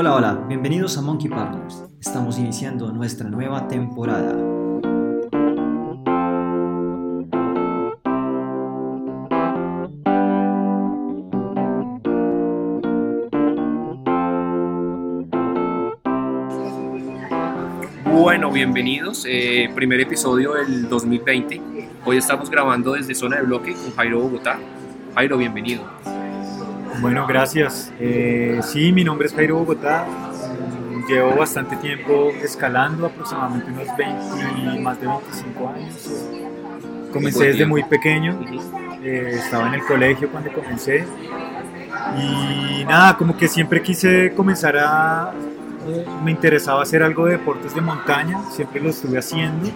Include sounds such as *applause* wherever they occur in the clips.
Hola, hola, bienvenidos a Monkey Partners. Estamos iniciando nuestra nueva temporada. Bueno, bienvenidos. eh, primer episodio del 2020. Hoy estamos grabando desde Zona de Bloque con Jairo Bogotá. Jairo, bienvenido. Bueno, gracias. Eh, sí, mi nombre es Jairo Bogotá. Mm, Llevo bastante tiempo escalando, aproximadamente unos 20, más de 25 años. Comencé desde muy pequeño, eh, estaba en el colegio cuando comencé. Y nada, como que siempre quise comenzar a... eh, me interesaba hacer algo de deportes de montaña, siempre lo estuve haciendo.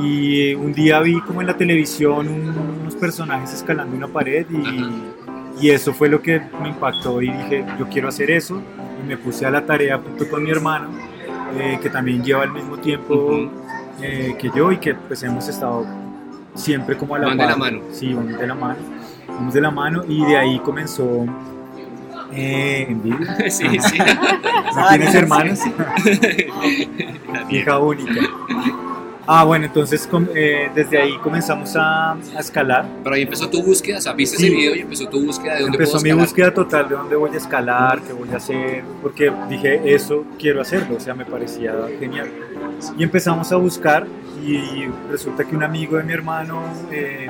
Y un día vi como en la televisión un- unos personajes escalando una pared y, y eso fue lo que me impactó y dije, yo quiero hacer eso. Y me puse a la tarea junto con mi hermano, eh, que también lleva el mismo tiempo eh, que yo y que pues hemos estado siempre como a la Van de la mano. Sí, vamos de la mano. Vamos de la mano y de ahí comenzó eh, envidia. *laughs* Sí, sí. ¿No tienes hermanos? *laughs* Hija única. Ah, bueno, entonces eh, desde ahí comenzamos a, a escalar. Pero ahí empezó tu búsqueda, o sea, viste Sí. ese video y empezó tu búsqueda de dónde Empezó puedo mi escalar. búsqueda total de dónde voy a escalar, qué voy a hacer, porque dije, eso quiero hacerlo, o sea, me parecía genial. Y empezamos a buscar y resulta que un amigo de mi hermano eh,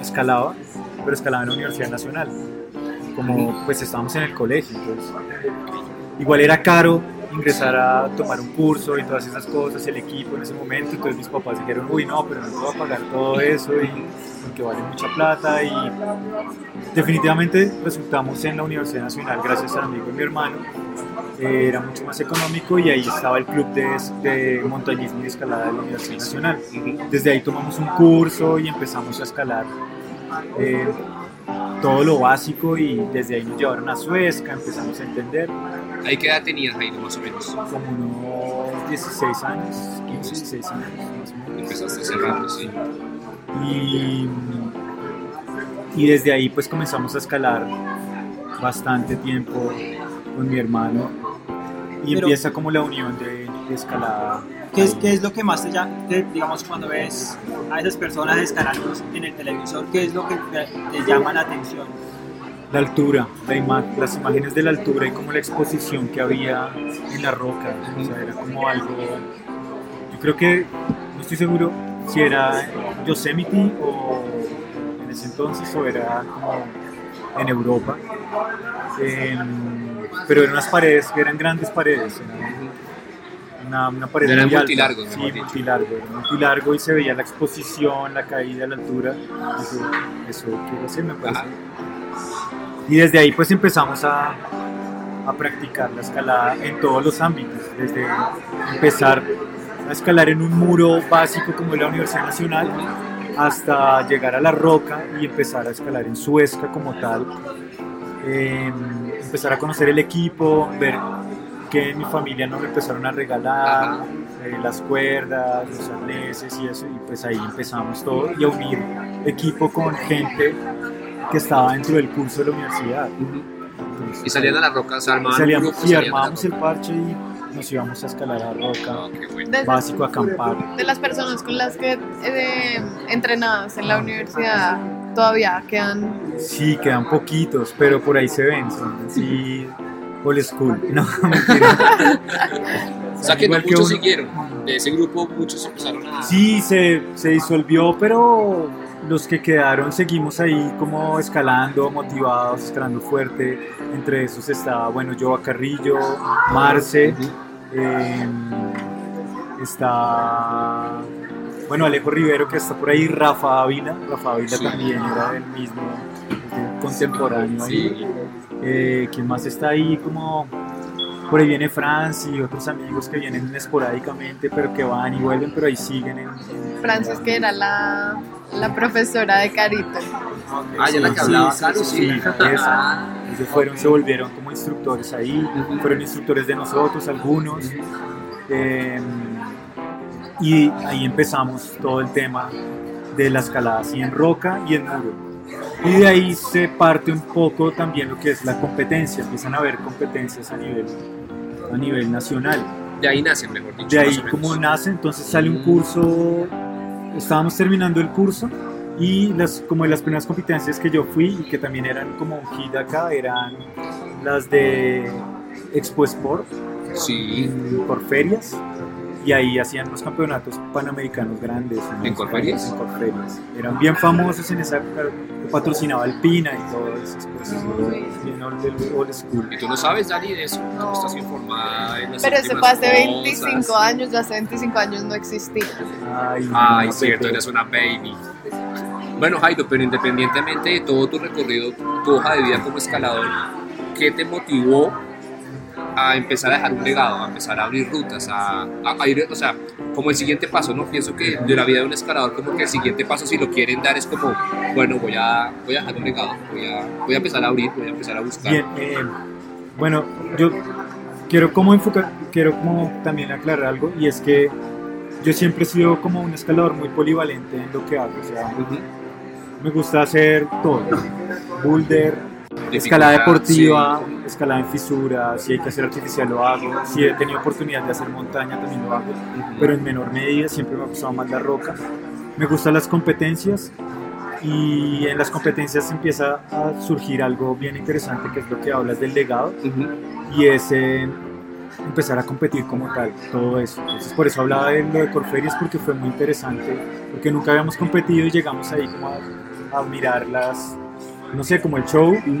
escalaba, pero escalaba en la Universidad Nacional. Como pues estábamos en el colegio, entonces igual era caro ingresar a tomar un curso y todas esas cosas, el equipo en ese momento, entonces mis papás dijeron, uy, no, pero no te voy a pagar todo eso y porque vale mucha plata y definitivamente resultamos en la Universidad Nacional gracias al amigo de mi hermano, eh, era mucho más económico y ahí estaba el club de, de montañismo y escalada de la Universidad Nacional. Desde ahí tomamos un curso y empezamos a escalar eh, todo lo básico y desde ahí nos llevaron a Suezca, empezamos a entender ¿Ahí qué edad tenías, Jairo, más o menos? como unos 16 años, 15, 16 años más o menos. Empezaste hace rato, sí. Y, y desde ahí pues comenzamos a escalar bastante tiempo con mi hermano y Pero- empieza como la unión de, de escalada. ¿Qué es, ¿Qué es lo que más te llama, digamos, cuando ves a esas personas escalando en el televisor, qué es lo que te, te llama la atención? La altura, la ima- las imágenes de la altura y como la exposición que había en la roca, o sea, era como algo, yo creo que, no estoy seguro si era Yosemite o en ese entonces o era como en Europa, Em, pero eran unas paredes, eran grandes paredes, eran una, una pared Eran muy alta. multilargos, sí, multilargo, era multilargo y se veía la exposición, la caída, la altura, eso, eso quiero hacer, me parece. Ajá. Y desde ahí pues empezamos a, a practicar la escalada en todos los ámbitos, desde empezar a escalar en un muro básico como es la Universidad Nacional, hasta llegar a la roca y empezar a escalar en Suezca como tal, Eh, empezar a conocer el equipo, ver que mi familia nos empezaron a regalar, eh, las cuerdas, los arneses y eso, y pues ahí empezamos todo y a unir equipo con gente que estaba dentro del curso de la universidad. Entonces, Y salían a la roca, y armaban grupo, sí, la armábamos el parche y nos íbamos a escalar a roca, Ah, básico a acampar. de las personas con las que eh, entrenadas en la universidad todavía quedan Sí, quedan poquitos, pero por ahí se ven, son así *laughs* old school. *laughs* No, mentira. O sea, que no que muchos uno. siguieron. De ese grupo, muchos empezaron a... Sí, se, se disolvió, pero los que quedaron seguimos ahí como escalando, motivados, escalando fuerte. Entre esos está, bueno, Joa Carrillo, Marce, eh, está, bueno, Alejo Rivero que está por ahí, Rafa Ávila, Rafa Ávila Sí. también era del mismo, contemporáneo ahí. Sí. Eh, ¿Quién más está ahí? Como por ahí viene Franz y otros amigos que vienen esporádicamente, pero que van y vuelven, pero ahí siguen en, en- Francis que era la, la profesora de Carito Ah, ya la que hablaba, claro, sí. esa. Ellos fueron, se volvieron como instructores ahí, fueron instructores de nosotros, algunos. eh, y ahí empezamos todo el tema de la escalada, así en roca y en muro. Y de ahí se parte un poco también lo que es la competencia, empiezan a haber competencias a nivel a nivel nacional. De ahí nacen, mejor dicho. De ahí como nace, entonces sale un curso, estábamos terminando el curso y las, como de las primeras competencias que yo fui y que también eran como un hit acá, eran las de Expo Sport Sí. en Corferias y ahí hacían los campeonatos panamericanos grandes. ¿En Corferias? En Corferias. Eran bien famosos en esa época, patrocinaba Alpina y todas esas cosas. Uy. Bien old, old school. Y tú no sabes, Dani, de eso. No. Tú estás informada en las Pero ese últimas fue hace cosas. 25 años, ya hace 25 años no existía. Ay, Ay, no, cierto, eres una baby. Bueno, Jairo, pero independientemente de todo tu recorrido, tu hoja de vida como escalador, ¿qué te motivó a empezar a dejar un legado, a empezar a abrir rutas, a, a- a ir, o sea, como el siguiente paso, ¿no? Pienso que de la vida de un escalador, como que el siguiente paso, si lo quieren dar, es como, bueno, voy a, voy a dejar un legado, voy a, voy a empezar a abrir, voy a empezar a buscar. Bien, eh, bueno, yo quiero como enfocar, quiero como también aclarar algo y es que yo siempre he sido como un escalador muy polivalente en lo que hago, o sea, Ujú. me gusta hacer todo, boulder, escalada deportiva, escalada en fisuras, si hay que hacer artificial lo hago, si he tenido oportunidad de hacer montaña también lo hago, sí. Pero en menor medida, siempre me ha gustado más la roca. Me gustan las competencias y en las competencias empieza a surgir algo bien interesante que es lo que hablas del legado y es eh, empezar a competir como tal, todo eso. Entonces por eso hablaba de lo de Corferias porque fue muy interesante, porque nunca habíamos competido y llegamos ahí como a, a mirar las, no sé, como el show Ujú.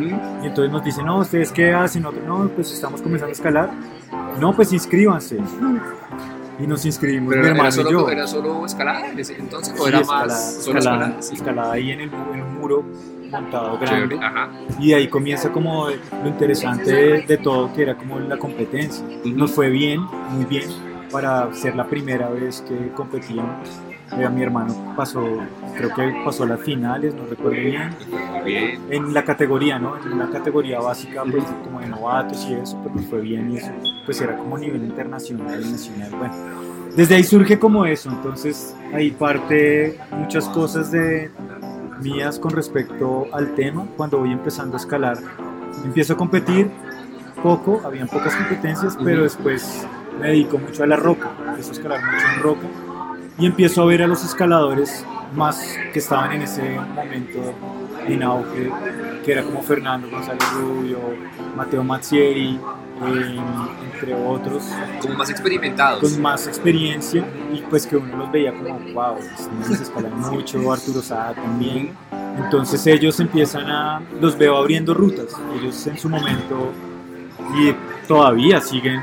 y entonces nos dicen, no, ¿ustedes qué hacen? Nosotros, no, pues estamos comenzando a escalar. No, pues inscríbanse. Y nos inscribimos, Pero mi era, hermano solo, y yo. ¿era solo escalada entonces? ¿O Sí, era escalada, más solo escalada, escalada? Sí. escalada ahí en, el, en un muro montado grande. Ajá. Y de ahí comienza como lo interesante de, de todo, que era como la competencia. Ujú. Nos fue bien, muy bien, para ser la primera vez que competíamos. Eh, mi hermano pasó, creo que pasó a las finales, no recuerdo bien, en la categoría, ¿no? En una categoría básica, pues como de novatos y eso, nos fue bien y eso, pues era como a nivel internacional y nacional, bueno. Desde ahí surge como eso, entonces ahí parte muchas cosas de mías con respecto al tema, cuando voy empezando a escalar, empiezo a competir poco, habían pocas competencias, pero después me dedico mucho a la roca, empiezo a escalar mucho en roca y empiezo a ver a los escaladores más que estaban en ese momento en auge, que era como Fernando González Rubio, Mateo Mazzieri, eh, entre otros, Como más experimentados. con más experiencia y pues que uno los veía como, wow, niños escalan mucho, Arturo Sada también. Entonces ellos empiezan a, los veo abriendo rutas, ellos en su momento y todavía siguen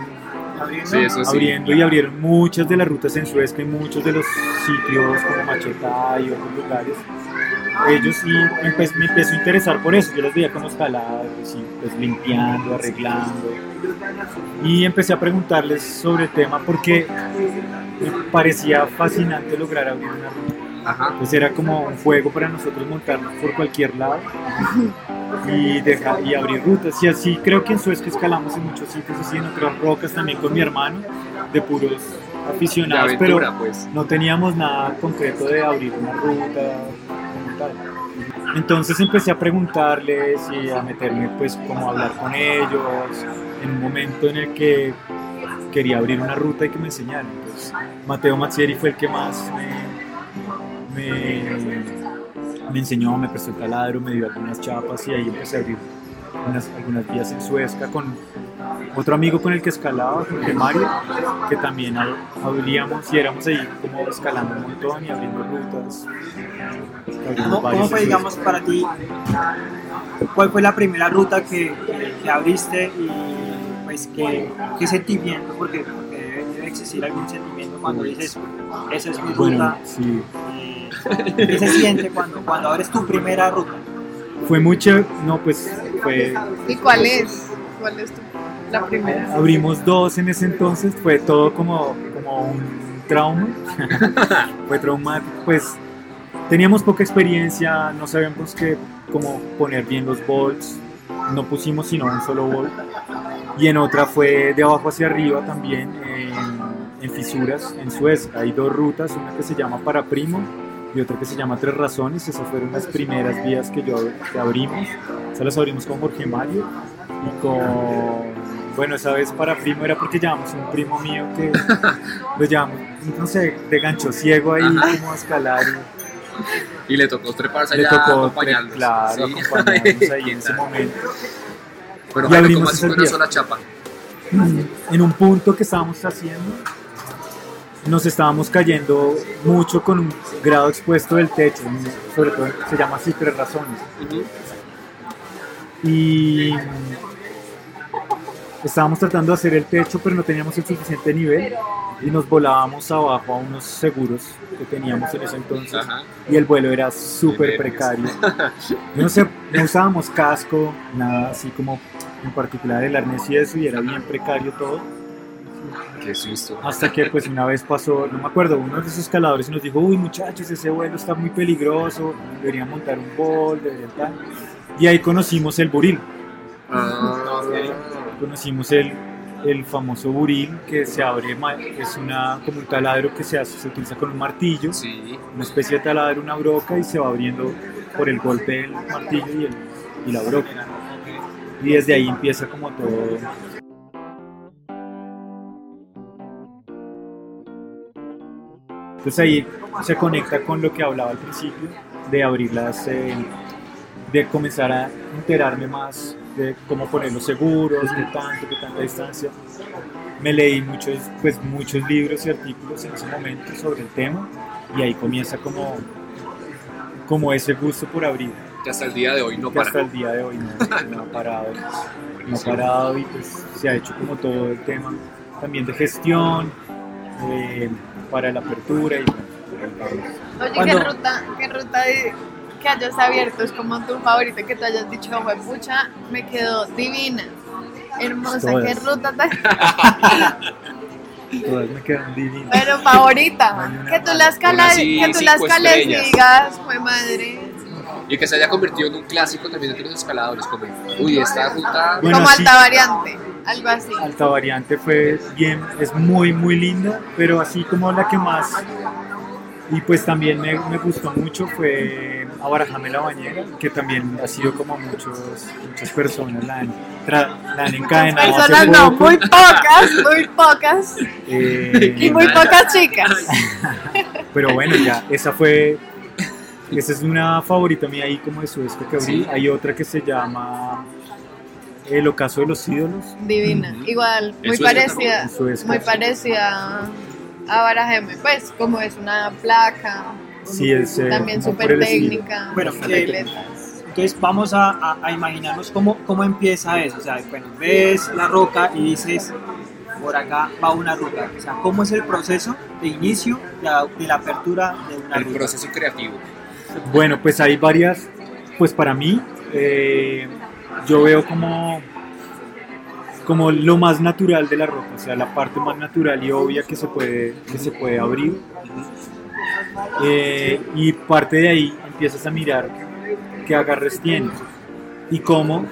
Abriendo. Sí, eso sí. abriendo y abrieron muchas de las rutas en Suezca y muchos de los sitios como Machetá y otros lugares. Ellos sí empe- me empezó a interesar por eso, yo los veía como escalados y pues limpiando, arreglando. Y empecé a preguntarles sobre el tema porque me parecía fascinante lograr abrir una ruta. Ajá. Pues era como un juego para nosotros montarnos por cualquier lado *laughs* y, dejar, y abrir rutas. Y así creo que en Suezca escalamos en muchos sitios, así en otras rocas también con mi hermano, de puros aficionados, aventura, pero pues. no teníamos nada concreto de abrir una ruta tal. Entonces empecé a preguntarles y a meterme pues como a hablar con ellos en un momento en el que quería abrir una ruta y que me enseñaran. Pues Mateo Mazzieri fue el que más me, me, me enseñó, me prestó el taladro, me dio algunas chapas y ahí empecé a abrir unas, algunas vías en Suezca con otro amigo con el que escalaba, Jorge Mario, que también ab- abríamos y éramos ahí como escalando un montón y abriendo rutas. ¿Cómo, fue, digamos, para ti? ¿Cuál fue la primera ruta que, que- que abriste y pues qué, qué sentimiento? Porque, porque debe, debe existir algún sentimiento cuando dices, esa es mi Bueno, ruta. sí, ¿Qué se siente cuando, cuando abres tu primera ruta? fue mucho, no, pues fue, ¿Y cuál es? ¿Cuál es tu, la primera? abrimos dos en ese entonces, fue todo como, como un trauma, *laughs* fue traumático, pues teníamos poca experiencia, no sabíamos qué, cómo poner bien los bolts, no pusimos sino un solo bolt, y en otra fue de abajo hacia arriba también, en, en fisuras, en Suez, hay dos rutas, una que se llama Para Primo y otra que se llama Tres Razones, esas fueron las primeras vías que yo que abrimos, esas las abrimos con Jorge Mario y con Bueno, esa vez para primo era porque llamamos un primo mío que *laughs* lo llamamos, no sé, de gancho ciego ahí, Ajá. como a escalar. y Y le tocó treparse Le allá a tocó, acompañarlos. claro, Sí. acompañarnos ahí ¿Qué *laughs* en ese momento. Pero Y abrimos día. sola chapa. en un punto que estábamos haciendo, nos estábamos cayendo mucho con un grado expuesto del techo, sobre todo se llama así tres razones. Y estábamos tratando de hacer el techo, pero no teníamos el suficiente nivel y nos volábamos abajo a unos seguros que teníamos en ese entonces Ajá. y el vuelo era súper precario. *laughs* No sé, no usábamos casco, nada así como en particular el arnés y eso, y era bien precario todo. Qué susto. Hasta que pues una vez pasó, no me acuerdo, uno de esos escaladores nos dijo, uy muchachos, ese vuelo está muy peligroso, deberían montar un bol, deberían tal. Y ahí conocimos el buril, Ah, conocimos el, el famoso buril que se abre, es una, como un taladro que se, hace, se utiliza con un martillo, sí. una especie de taladro, una broca y se va abriendo por el golpe del martillo y, el, y la broca. Y desde ahí empieza como todo. Entonces ahí se conecta con lo que hablaba al principio, de abrir las, eh, de comenzar a enterarme más de cómo poner los seguros, de tanto, de tanta distancia. Me leí muchos, pues, muchos libros y artículos en ese momento sobre el tema y ahí comienza como, como ese gusto por abrir Que hasta el día de hoy no que hasta para. el día de hoy *laughs* no, no ha parado. No ha parado y pues se ha hecho como todo el tema también de gestión eh, para la apertura y Oye, ¿qué ruta, qué ruta de- que hayas abierto es como tu favorita que tú hayas dicho, fue pucha, me quedó divina, hermosa, Todas. qué ruta tan... *laughs* todas me quedan divinas. Pero favorita, que tú la escales y digas, fue madre, Y que se haya convertido en un clásico también entre los escaladores. Como, uy, esta ruta. Bueno, como alta variante, algo así. Alta variante fue bien, es muy muy linda, pero así como la que más y pues también me, me gustó mucho fue Abarajame la Bañera, que también ha sido como muchos, muchas personas la han, tra- la han encadenado hace Personas no, poco. muy pocas, muy pocas, eh, y muy pocas chicas. *laughs* Pero bueno, ya, esa fue. Esa es una favorita mía ahí como de Suezca que abrí. Sí. Hay otra que se llama El ocaso de los ídolos. Divina, igual, muy parecida, muy parecida a Barajeme, pues como es una placa, Sí, es, eh, también súper el técnica, Bueno, eh. Entonces vamos a, a- a imaginarnos cómo, cómo empieza eso. O sea, bueno, ves la roca y dices, por acá va una ruta. O sea, ¿cómo es el proceso de inicio de la, de la apertura de una El ruta? proceso creativo. Bueno, pues hay varias. Pues para mí, eh, yo veo como como lo más natural de la roca, o sea, la parte más natural y obvia que se puede, que se puede abrir. Eh, y parte de ahí empiezas a mirar qué agarres tienes y cómo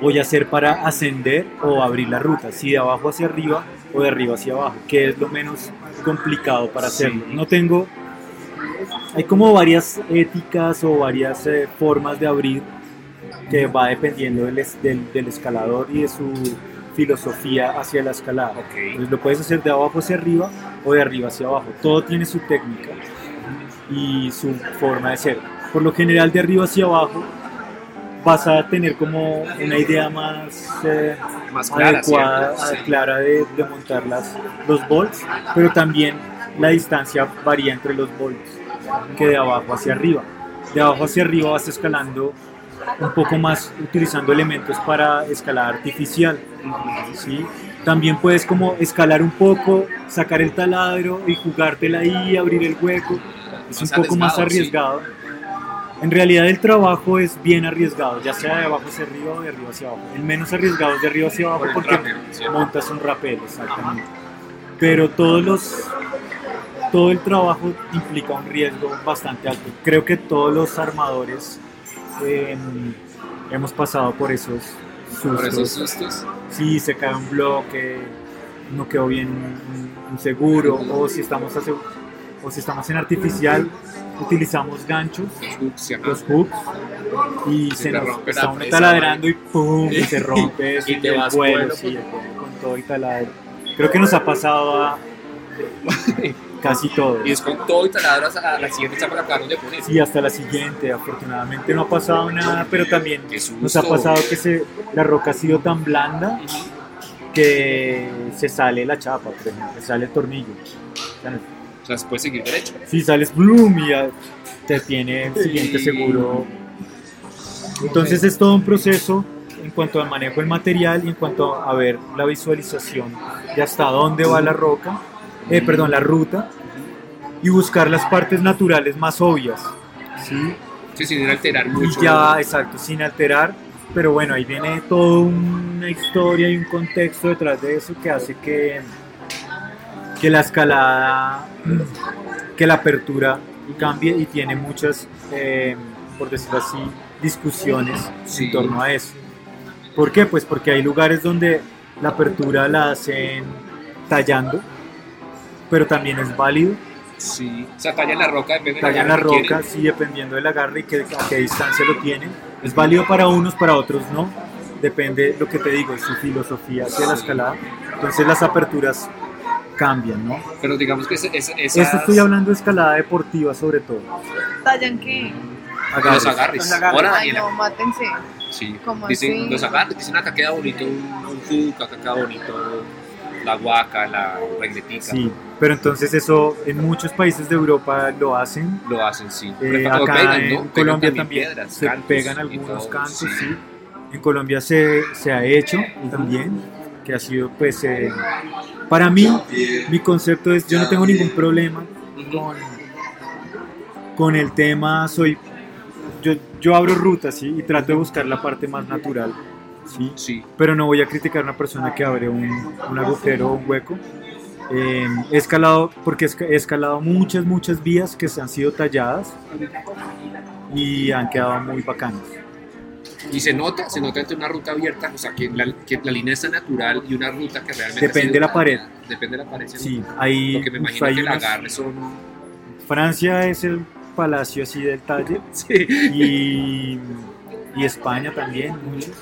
voy a hacer para ascender o abrir la ruta, si de abajo hacia arriba o de arriba hacia abajo, que es lo menos complicado para hacerlo. No tengo, hay como varias éticas o varias eh, formas de abrir que va dependiendo del, del, del escalador y de su filosofía hacia la escalada. Ok. Entonces lo puedes hacer de abajo hacia arriba o de arriba hacia abajo. Todo tiene su técnica y su forma de ser. Por lo general de arriba hacia abajo vas a tener como una idea más eh, Más clara, adecuada. Sí. clara de, de montar las, los bolts, pero también la distancia varía entre los bolts que de abajo hacia arriba. De abajo hacia arriba vas escalando un poco más utilizando elementos para escalada artificial. ¿sí? También puedes como escalar un poco, sacar el taladro y jugártela ahí, abrir el hueco. Es un poco más arriesgado. En realidad el trabajo es bien arriesgado, ya sea de abajo hacia arriba o de arriba hacia abajo. El menos arriesgado es de arriba hacia abajo porque montas un rapel, exactamente. Pero todos los, todo el trabajo implica un riesgo bastante alto. Creo que todos los armadores eh, hemos pasado por esos sustos. Por esos sustos. Si se cae un bloque, no quedó bien un, seguro, o si estamos seg- o si estamos en artificial, utilizamos ganchos, Los hooks, los hooks, y Se nos está uno taladrando y ¡pum! y se rompe *laughs* eso, Y te el vas vuelo, vuelo sí, con- el todo y taladro. Creo que nos ha pasado a *laughs* casi todo. Y es con todo y taladras a la siguiente chapa que acabaron de poner. Sí, hasta la siguiente. Afortunadamente no ha pasado nada, pero también nos ha pasado que se, la roca ha sido tan blanda que se sale la chapa, por ejemplo, se sale el tornillo. O sea, O sea, se puede seguir derecho. Si sales bloom y ya te tiene el siguiente Sí. seguro. Entonces es todo un proceso en cuanto al manejo del material y en cuanto a ver la visualización de hasta dónde va la roca, eh, perdón, la ruta y buscar las partes naturales más obvias. ¿sí? Sí, sin alterar mucho. Y ya, exacto, sin alterar, pero bueno, ahí viene toda una historia y un contexto detrás de eso que hace que, que la escalada, *clears throat* que la apertura cambie y tiene muchas, eh, por decirlo así, discusiones Sí. en torno a eso. ¿Por qué? Pues porque hay lugares donde la apertura la hacen tallando, pero también es válido Sí. O sea, tallan la roca, depende de tallan la que roca, sí, dependiendo del agarre y que, a qué distancia lo tienen. Es válido para unos, para otros no. Depende lo que te digo, su filosofía hacia la escalada. Entonces las aperturas cambian, ¿no? quieren. Pero digamos que ese- ese- esas... Esto estoy hablando de escalada deportiva sobre todo. ¿Tallan qué? Los agarres. Los agarres. Ahora, Ay, no, mátense. Sí. ¿Cómo Dicen, así? los agarres, dicen acá queda bonito un, un acá queda bonito la guaca, la regletica. Sí, pero entonces eso en muchos países de Europa lo hacen. Lo hacen, sí. Eh, acá pegan, en ¿no? Pegan Colombia también, piedras, se cantos pegan algunos todo, cantos, sí. sí. En Colombia se, se ha hecho también, que ha sido pues... eh, para mí, mi concepto es, yo no tengo ningún problema con, con el tema, soy... Yo, yo abro rutas, ¿sí? Y trato de buscar la parte más natural, ¿sí? Sí, pero no voy a criticar a una persona que abre un, un agujero o un hueco. Eh, he escalado, porque he escalado muchas, muchas vías que se han sido talladas y han quedado muy bacanas. y se nota, se nota entre una ruta abierta, o sea, que la, que la línea está natural y una ruta que realmente... Depende de la pared. Depende de la pared. Sí, hay, Porque me imagino que el unas- agarre son... Francia es el palacio así del talle *laughs* Sí. y, y España también, muchos.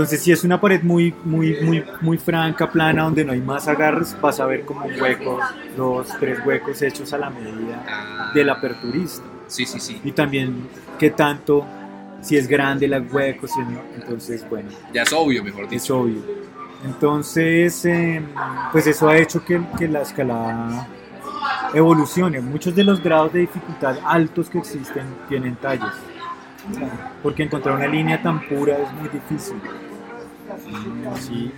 Entonces, si es una pared muy, muy, muy, muy franca, plana, donde no hay más agarres, vas a ver como un hueco, dos, tres huecos hechos a la medida Ah, del aperturista. Sí, sí, sí. y también qué tanto, si es grande el hueco, si no, entonces bueno, Ya es obvio, mejor es dicho. obvio. Entonces, eh, pues eso ha hecho que, que la escalada evolucione. Muchos de los grados de dificultad altos que existen tienen tallos, porque encontrar una línea tan pura es muy difícil. Sí.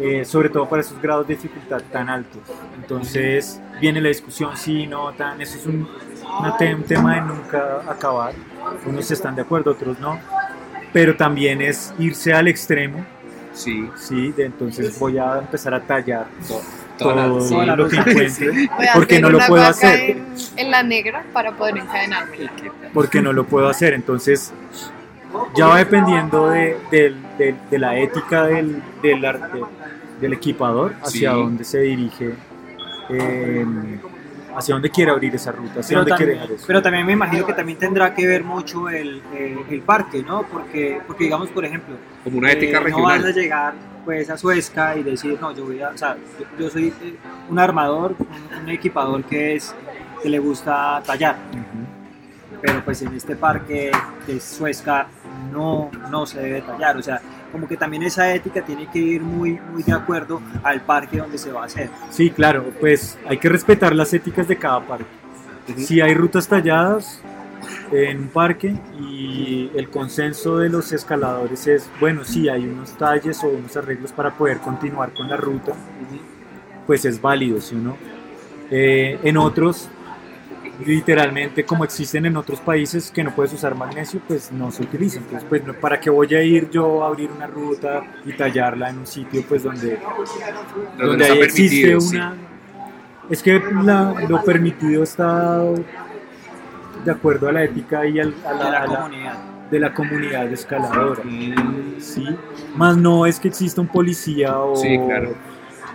Eh, sobre todo para esos grados de dificultad tan altos. Entonces viene la discusión, sí, no, tan, eso es un, una un tema de nunca acabar. Unos están de acuerdo, otros no. Pero también es irse al extremo, Sí. sí, de entonces voy a empezar a tallar To- toda la- todo sí. lo que encuentre, porque no lo puedo hacer. En, en la negra para poder encadenarme. porque no lo puedo hacer. Entonces, ya va dependiendo de, del- del- de la ética del, del, arte- del equipador hacia Sí. dónde se dirige, eh, hacia dónde quiere abrir esa ruta, hacia Pero dónde quiere también, dejar eso. pero también me imagino que también tendrá que ver mucho el, el- el parque, ¿no? Porque, porque digamos, por ejemplo, Como una ética eh, no vas a regional. llegar pues a Suezca y decir, no, yo voy a, o sea, yo, yo soy eh, un armador, un, un equipador que es que le gusta tallar, Ujú. pero pues en este parque de Suezca no, no se debe tallar, o sea, como que también esa ética tiene que ir muy, muy de acuerdo al parque donde se va a hacer. Sí, claro, pues hay que respetar las éticas de cada parque. Si hay rutas talladas en un parque y el consenso de los escaladores es, bueno, sí, hay unos talles o unos arreglos para poder continuar con la ruta, pues es válido, ¿sí o no? Eh, en otros, literalmente, como existen en otros países que no puedes usar magnesio, pues no se utiliza. Entonces, pues, ¿para qué voy a ir yo a abrir una ruta y tallarla en un sitio, pues, donde Donde ahí existe permitido, sí. una... Es que la- lo permitido está de acuerdo a la ética y al- a De la, la a la- comunidad. de la comunidad escaladora. Mm, ¿sí? Más no es que exista un policía o Sí, claro.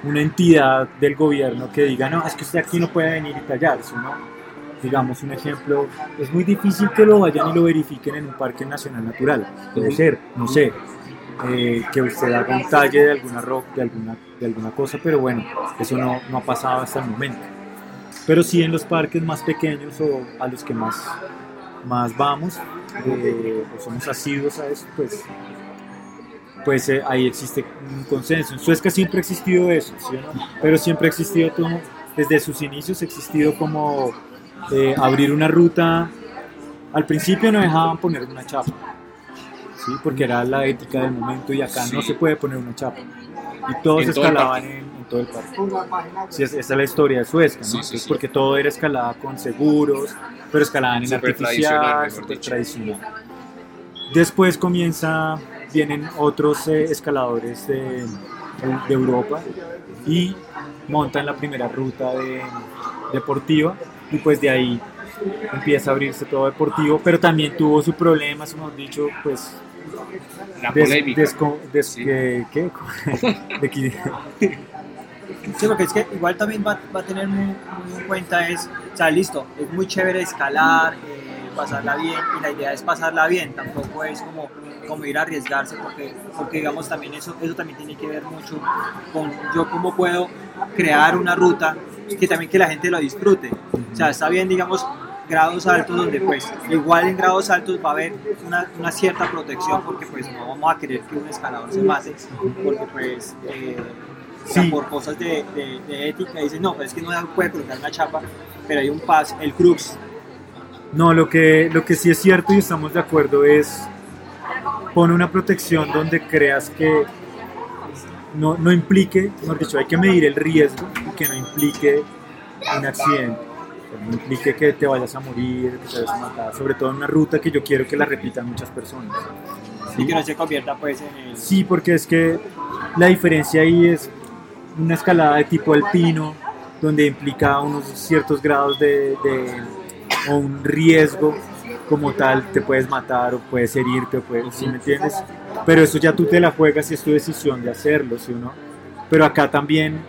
una entidad del gobierno que diga, no, es que usted aquí no puede venir y tallar, ¿sí, no? Digamos un ejemplo, es muy difícil que lo vayan y lo verifiquen en un parque nacional natural. Puede ser, no sé, eh, que usted haga un talle de alguna rock, de alguna, de alguna cosa, pero bueno, eso no, no ha pasado hasta el momento. Pero sí en los parques más pequeños o a los que más, más vamos, eh, o somos asiduos a eso, pues pues eh, ahí existe un consenso. En Suezca siempre ha existido eso, ¿sí pero siempre ha existido como, desde sus inicios ha existido como eh, abrir una ruta. Al principio no dejaban poner una chapa, ¿sí? porque era la ética del momento y acá no se puede poner una chapa. Y todos En todo escalaban parque. en, en todo el parque. Sí, es- esa es la historia de Suezca, ¿no? Entonces, porque todo era escalada con seguros, pero escalaban en tradicional, artificial, súper tradicional. Después comienza, vienen otros eh, escaladores de, de Europa y montan la primera ruta de- deportiva y pues de ahí empieza a abrirse todo deportivo, pero también tuvo su problema, hemos dicho, pues La des- polémica. desco- des- Sí. ¿qué? *laughs* De que- Sí, porque es que igual también va, va a tener muy, muy en cuenta es, o sea, listo, es muy chévere escalar, eh, pasarla bien, y la idea es pasarla bien, tampoco es como, como ir a arriesgarse, porque, porque digamos también eso, eso también tiene que ver mucho con yo cómo puedo crear una ruta que también que la gente lo disfrute. O sea, está bien, digamos, grados altos donde pues igual en grados altos va a haber una, una cierta protección porque pues no vamos a querer que un escalador se mate porque pues eh, o sea, Sí. por cosas de, de- de ética dicen no, pues es que no puede colocar una chapa pero hay un paso, el crux No, lo que, lo que sí es cierto y estamos de acuerdo es pone una protección donde creas que no, no implique, mejor dicho, hay que medir el riesgo y que no implique un accidente, que no implique que te vayas a morir, que te vayas a matar, sobre todo en una ruta que yo quiero que la repitan muchas personas. y que no se convierta pues en el Sí, porque es que la diferencia ahí es una escalada de tipo alpino, donde implica unos ciertos grados de, de- o un riesgo como tal, te puedes matar o puedes herirte, o puedes, ¿sí me entiendes? Pero eso ya tú te la juegas y es tu decisión de hacerlo, ¿sí o no? Pero acá también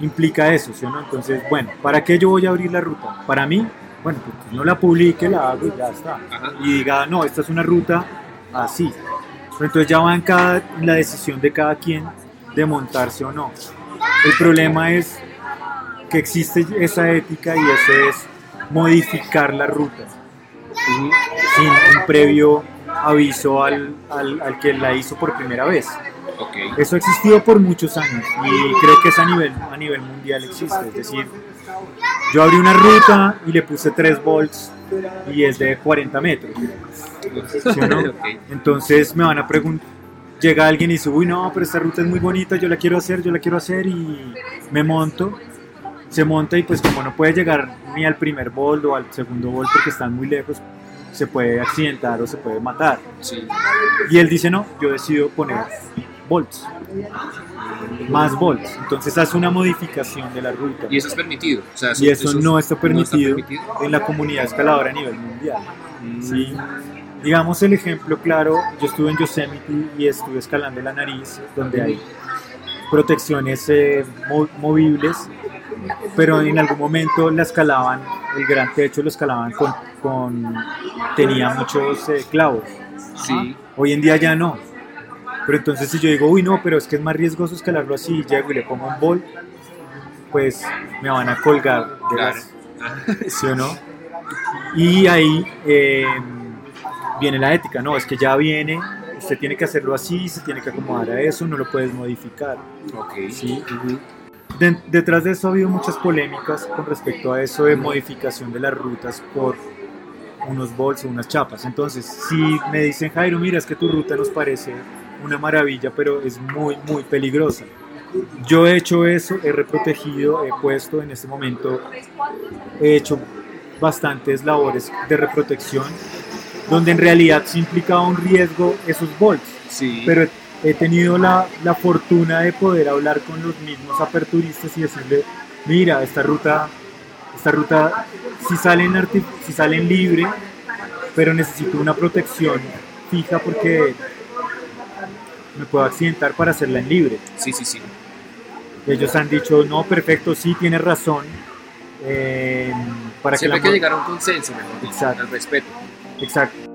implica eso, ¿sí o no? Entonces, bueno, ¿para qué yo voy a abrir la ruta? Para mí, bueno, pues no la publique, la hago y ya está. Y diga, no, esta es una ruta así. Pero entonces ya va en, cada, en la decisión de cada quien de montarse o no. El problema es que existe esa ética y eso es modificar la ruta sin un previo aviso al, al- al que la hizo por primera vez. Ok. Eso ha existido por muchos años y creo que es a nivel, a nivel mundial existe. Es decir, yo abrí una ruta y le puse 3 volts y es de 40 metros. ¿sí no? *laughs* Ok. Entonces me van a preguntar, llega alguien y dice, uy no, pero esta ruta es muy bonita, yo la quiero hacer, yo la quiero hacer y me monto. Se monta y pues como no puede llegar ni al primer bol o al segundo bol porque están muy lejos, se puede accidentar o se puede matar. Sí. Y él dice, no, yo decido poner volts, más volts. Entonces hace una modificación de la ruta. Y eso es permitido. O sea, Y eso no está permitido permitido. en la comunidad escaladora a nivel mundial. ¿sí? Digamos el ejemplo claro, yo estuve en Yosemite y estuve escalando la nariz, donde hay protecciones eh, mo- movibles, pero en algún momento la escalaban, el gran techo lo escalaban con, con tenía muchos eh, clavos. Sí. Hoy en día ya no. Pero entonces si yo digo, uy no, pero es que es más riesgoso escalarlo así, llego y le pongo un bol, pues me van a colgar de Claro. las- ¿sí o no? Y ahí eh, viene la ética, no, es que ya viene, usted tiene que hacerlo así, se tiene que acomodar a eso, no lo puedes modificar. Ok. ¿sí? De- detrás de eso ha habido muchas polémicas con respecto a eso de modificación de las rutas por unos bols o unas chapas. Entonces, si me dicen, Jairo, mira, es que tu ruta nos parece una maravilla, pero es muy, muy peligrosa. Yo he hecho eso, he reprotegido, he puesto en este momento, he hecho bastantes labores de reprotección, donde en realidad sí implicaba un riesgo esos bolts Sí. pero he- tenido la, la fortuna de poder hablar con los mismos aperturistas y decirle, mira, esta ruta, esta ruta si salen, si salen libre, pero necesito una protección fija porque me puedo accidentar para hacerla en libre. Sí, sí, sí. Ellos han dicho, no, perfecto, sí, tienes razón. Eh, Para Siempre que hay la que llegar a un consenso, mejor Exacto. al respeto. Exacto.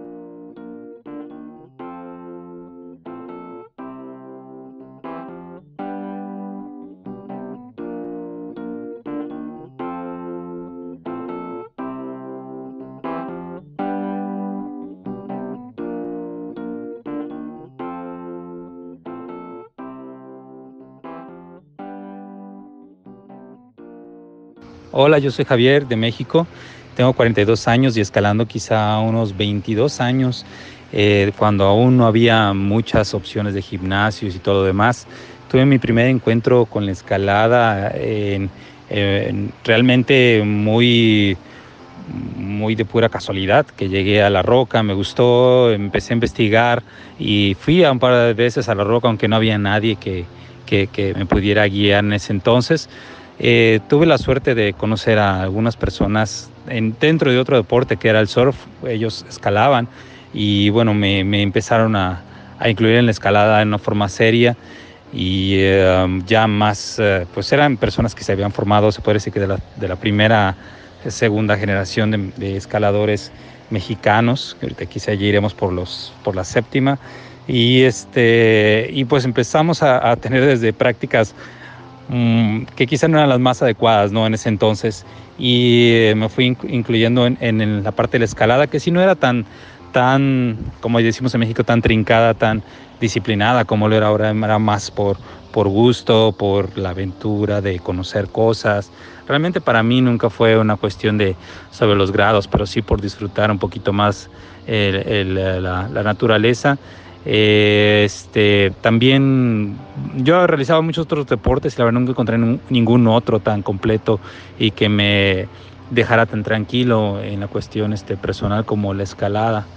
Hola, yo soy Javier de México. Tengo 42 años y escalando quizá unos 22 años, eh, cuando aún no había muchas opciones de gimnasios y todo lo demás. Tuve mi primer encuentro con la escalada en- en- realmente muy, muy de pura casualidad, que llegué a La Roca, me gustó, empecé a investigar y fui a un par de veces a La Roca, aunque no había nadie que, que- que me pudiera guiar en ese entonces. Eh, tuve la suerte de conocer a algunas personas en- dentro de otro deporte que era el surf. Ellos escalaban y bueno, me, me empezaron a, a incluir en la escalada en una forma seria y eh, ya más, eh, pues eran personas que se habían formado, se puede decir que de la, de la primera, eh, segunda generación de, de escaladores mexicanos, que ahorita quizá ya iremos por, los, por la séptima. Y, este, y pues empezamos a, a tener desde prácticas mm, que quizá no eran las más adecuadas ¿no? en ese entonces y eh, me fui inc- incluyendo en, en- en la parte de la escalada que sí no era tan, tan, como decimos en México, tan trincada, tan disciplinada como lo era ahora, era más por, por gusto, por la aventura de conocer cosas. Realmente para mí nunca fue una cuestión de sobre los grados, pero sí por disfrutar un poquito más el- el- la, la naturaleza. Eh, Este, también yo realizaba muchos otros deportes y la verdad nunca encontré ningún otro tan completo y que me dejara tan tranquilo en la cuestión este, personal como la escalada.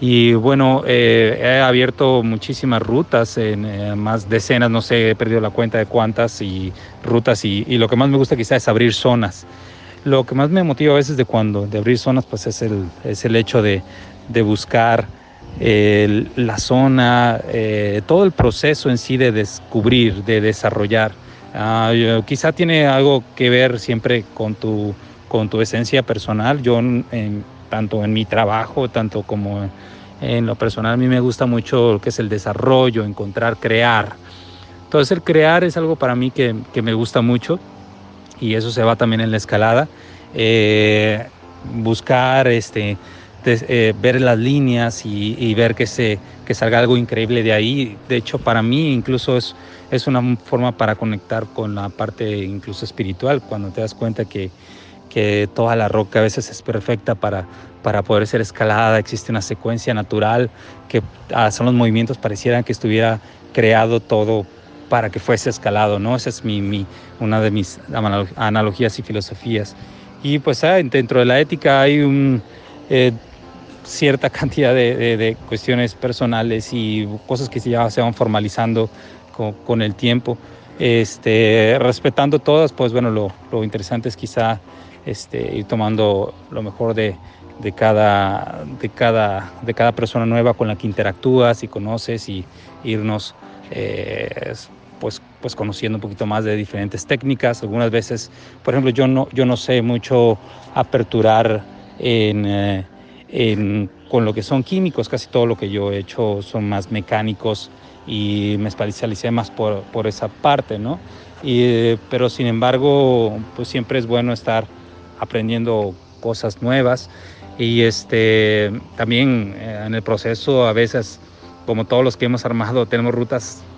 Y bueno, eh, he abierto muchísimas rutas, en eh, más decenas, no sé, he perdido la cuenta de cuántas y rutas y, y lo que más me gusta quizás es abrir zonas. Lo que más me motiva a veces de cuando de abrir zonas pues es el, es el hecho de, de buscar la zona, eh, todo el proceso en sí de descubrir, de desarrollar. Yo- quizá tiene algo que ver siempre con tu, con tu esencia personal. Yo, tanto en mi trabajo, tanto como en, en lo personal, a mí me gusta mucho lo que es el desarrollo, encontrar, crear. Entonces el crear es algo para mí que, que me gusta mucho y eso se va también en la escalada. Eh, buscar, este, des- eh, ver las líneas y, y ver que, se, que salga algo increíble de ahí. De hecho, para mí incluso es, es una forma para conectar con la parte incluso espiritual, cuando te das cuenta que, que toda la roca a veces es perfecta para, para poder ser escalada, existe una secuencia natural, que ah, son los movimientos, parecieran que estuviera creado todo para que fuese escalado, ¿no? Esa es mi, mi- una de mis analo- analogías y filosofías. Y pues ah, dentro de la ética hay un, eh, cierta *laughs* cantidad de, de- de cuestiones personales y cosas que ya se van formalizando con, con el tiempo. Este, respetando todas, pues bueno, lo, lo interesante es quizá este, ir tomando lo mejor de, de cada, de, cada, de cada persona nueva con la que interactúas y conoces y irnos eh, pues, pues conociendo un poquito más de diferentes técnicas. Algunas veces, por ejemplo, yo no, yo no sé mucho aperturar en, eh, en- con lo que son químicos, casi todo lo que yo he hecho son más mecánicos y me especialicé más por, por esa parte, ¿no? Y, eh, pero sin embargo, pues siempre es bueno estar aprendiendo cosas nuevas y este, también eh, en el proceso a veces, como todos los que hemos armado, tenemos rutas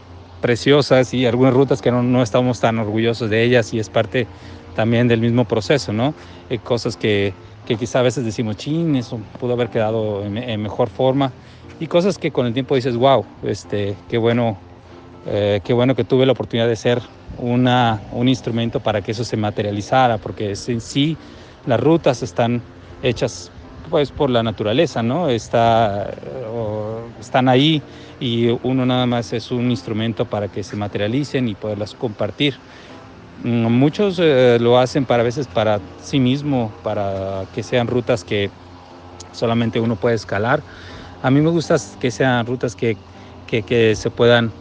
preciosas y algunas rutas que no, no estamos tan orgullosos de ellas y es parte también del mismo proceso, ¿no? Eh, cosas que, que quizá a veces decimos, chin, eso pudo haber quedado en, mejor forma y cosas que con el tiempo dices, wow, este, qué bueno, eh, qué bueno que tuve la oportunidad de ser una, un instrumento para que eso se materializara, porque en sí las rutas están hechas pues por la naturaleza, ¿no? Está, eh, están ahí y uno nada más es un instrumento para que se materialicen y poderlas compartir. Mm, Muchos eh, lo hacen para veces para sí mismo, para que sean rutas que solamente uno puede escalar. A mí me gusta que sean rutas que, que, se puedan,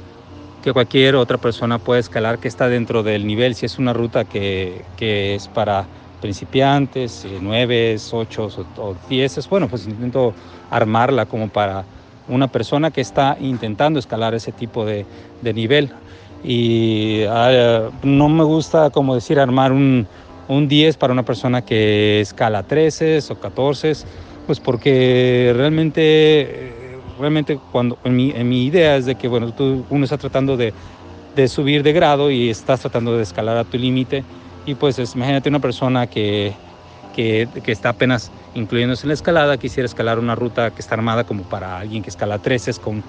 que cualquier otra persona pueda escalar, que está dentro del nivel. Si es una ruta que, que es para, principiantes, eh, nueves, ochos o, o dieces. Bueno, pues intento armarla como para una persona que está intentando escalar ese tipo de, de nivel. Y no me gusta, como decir, armar un, un 10 para una persona que escala 13 o 14, pues porque realmente, realmente cuando, en mi, en mi idea es de que, bueno, tú, uno está tratando de, de subir de grado y estás tratando de escalar a tu límite. Y pues es, imagínate una persona que, que, que, está apenas incluyéndose en la escalada, quisiera escalar una ruta que está armada como para alguien que escala 13 con,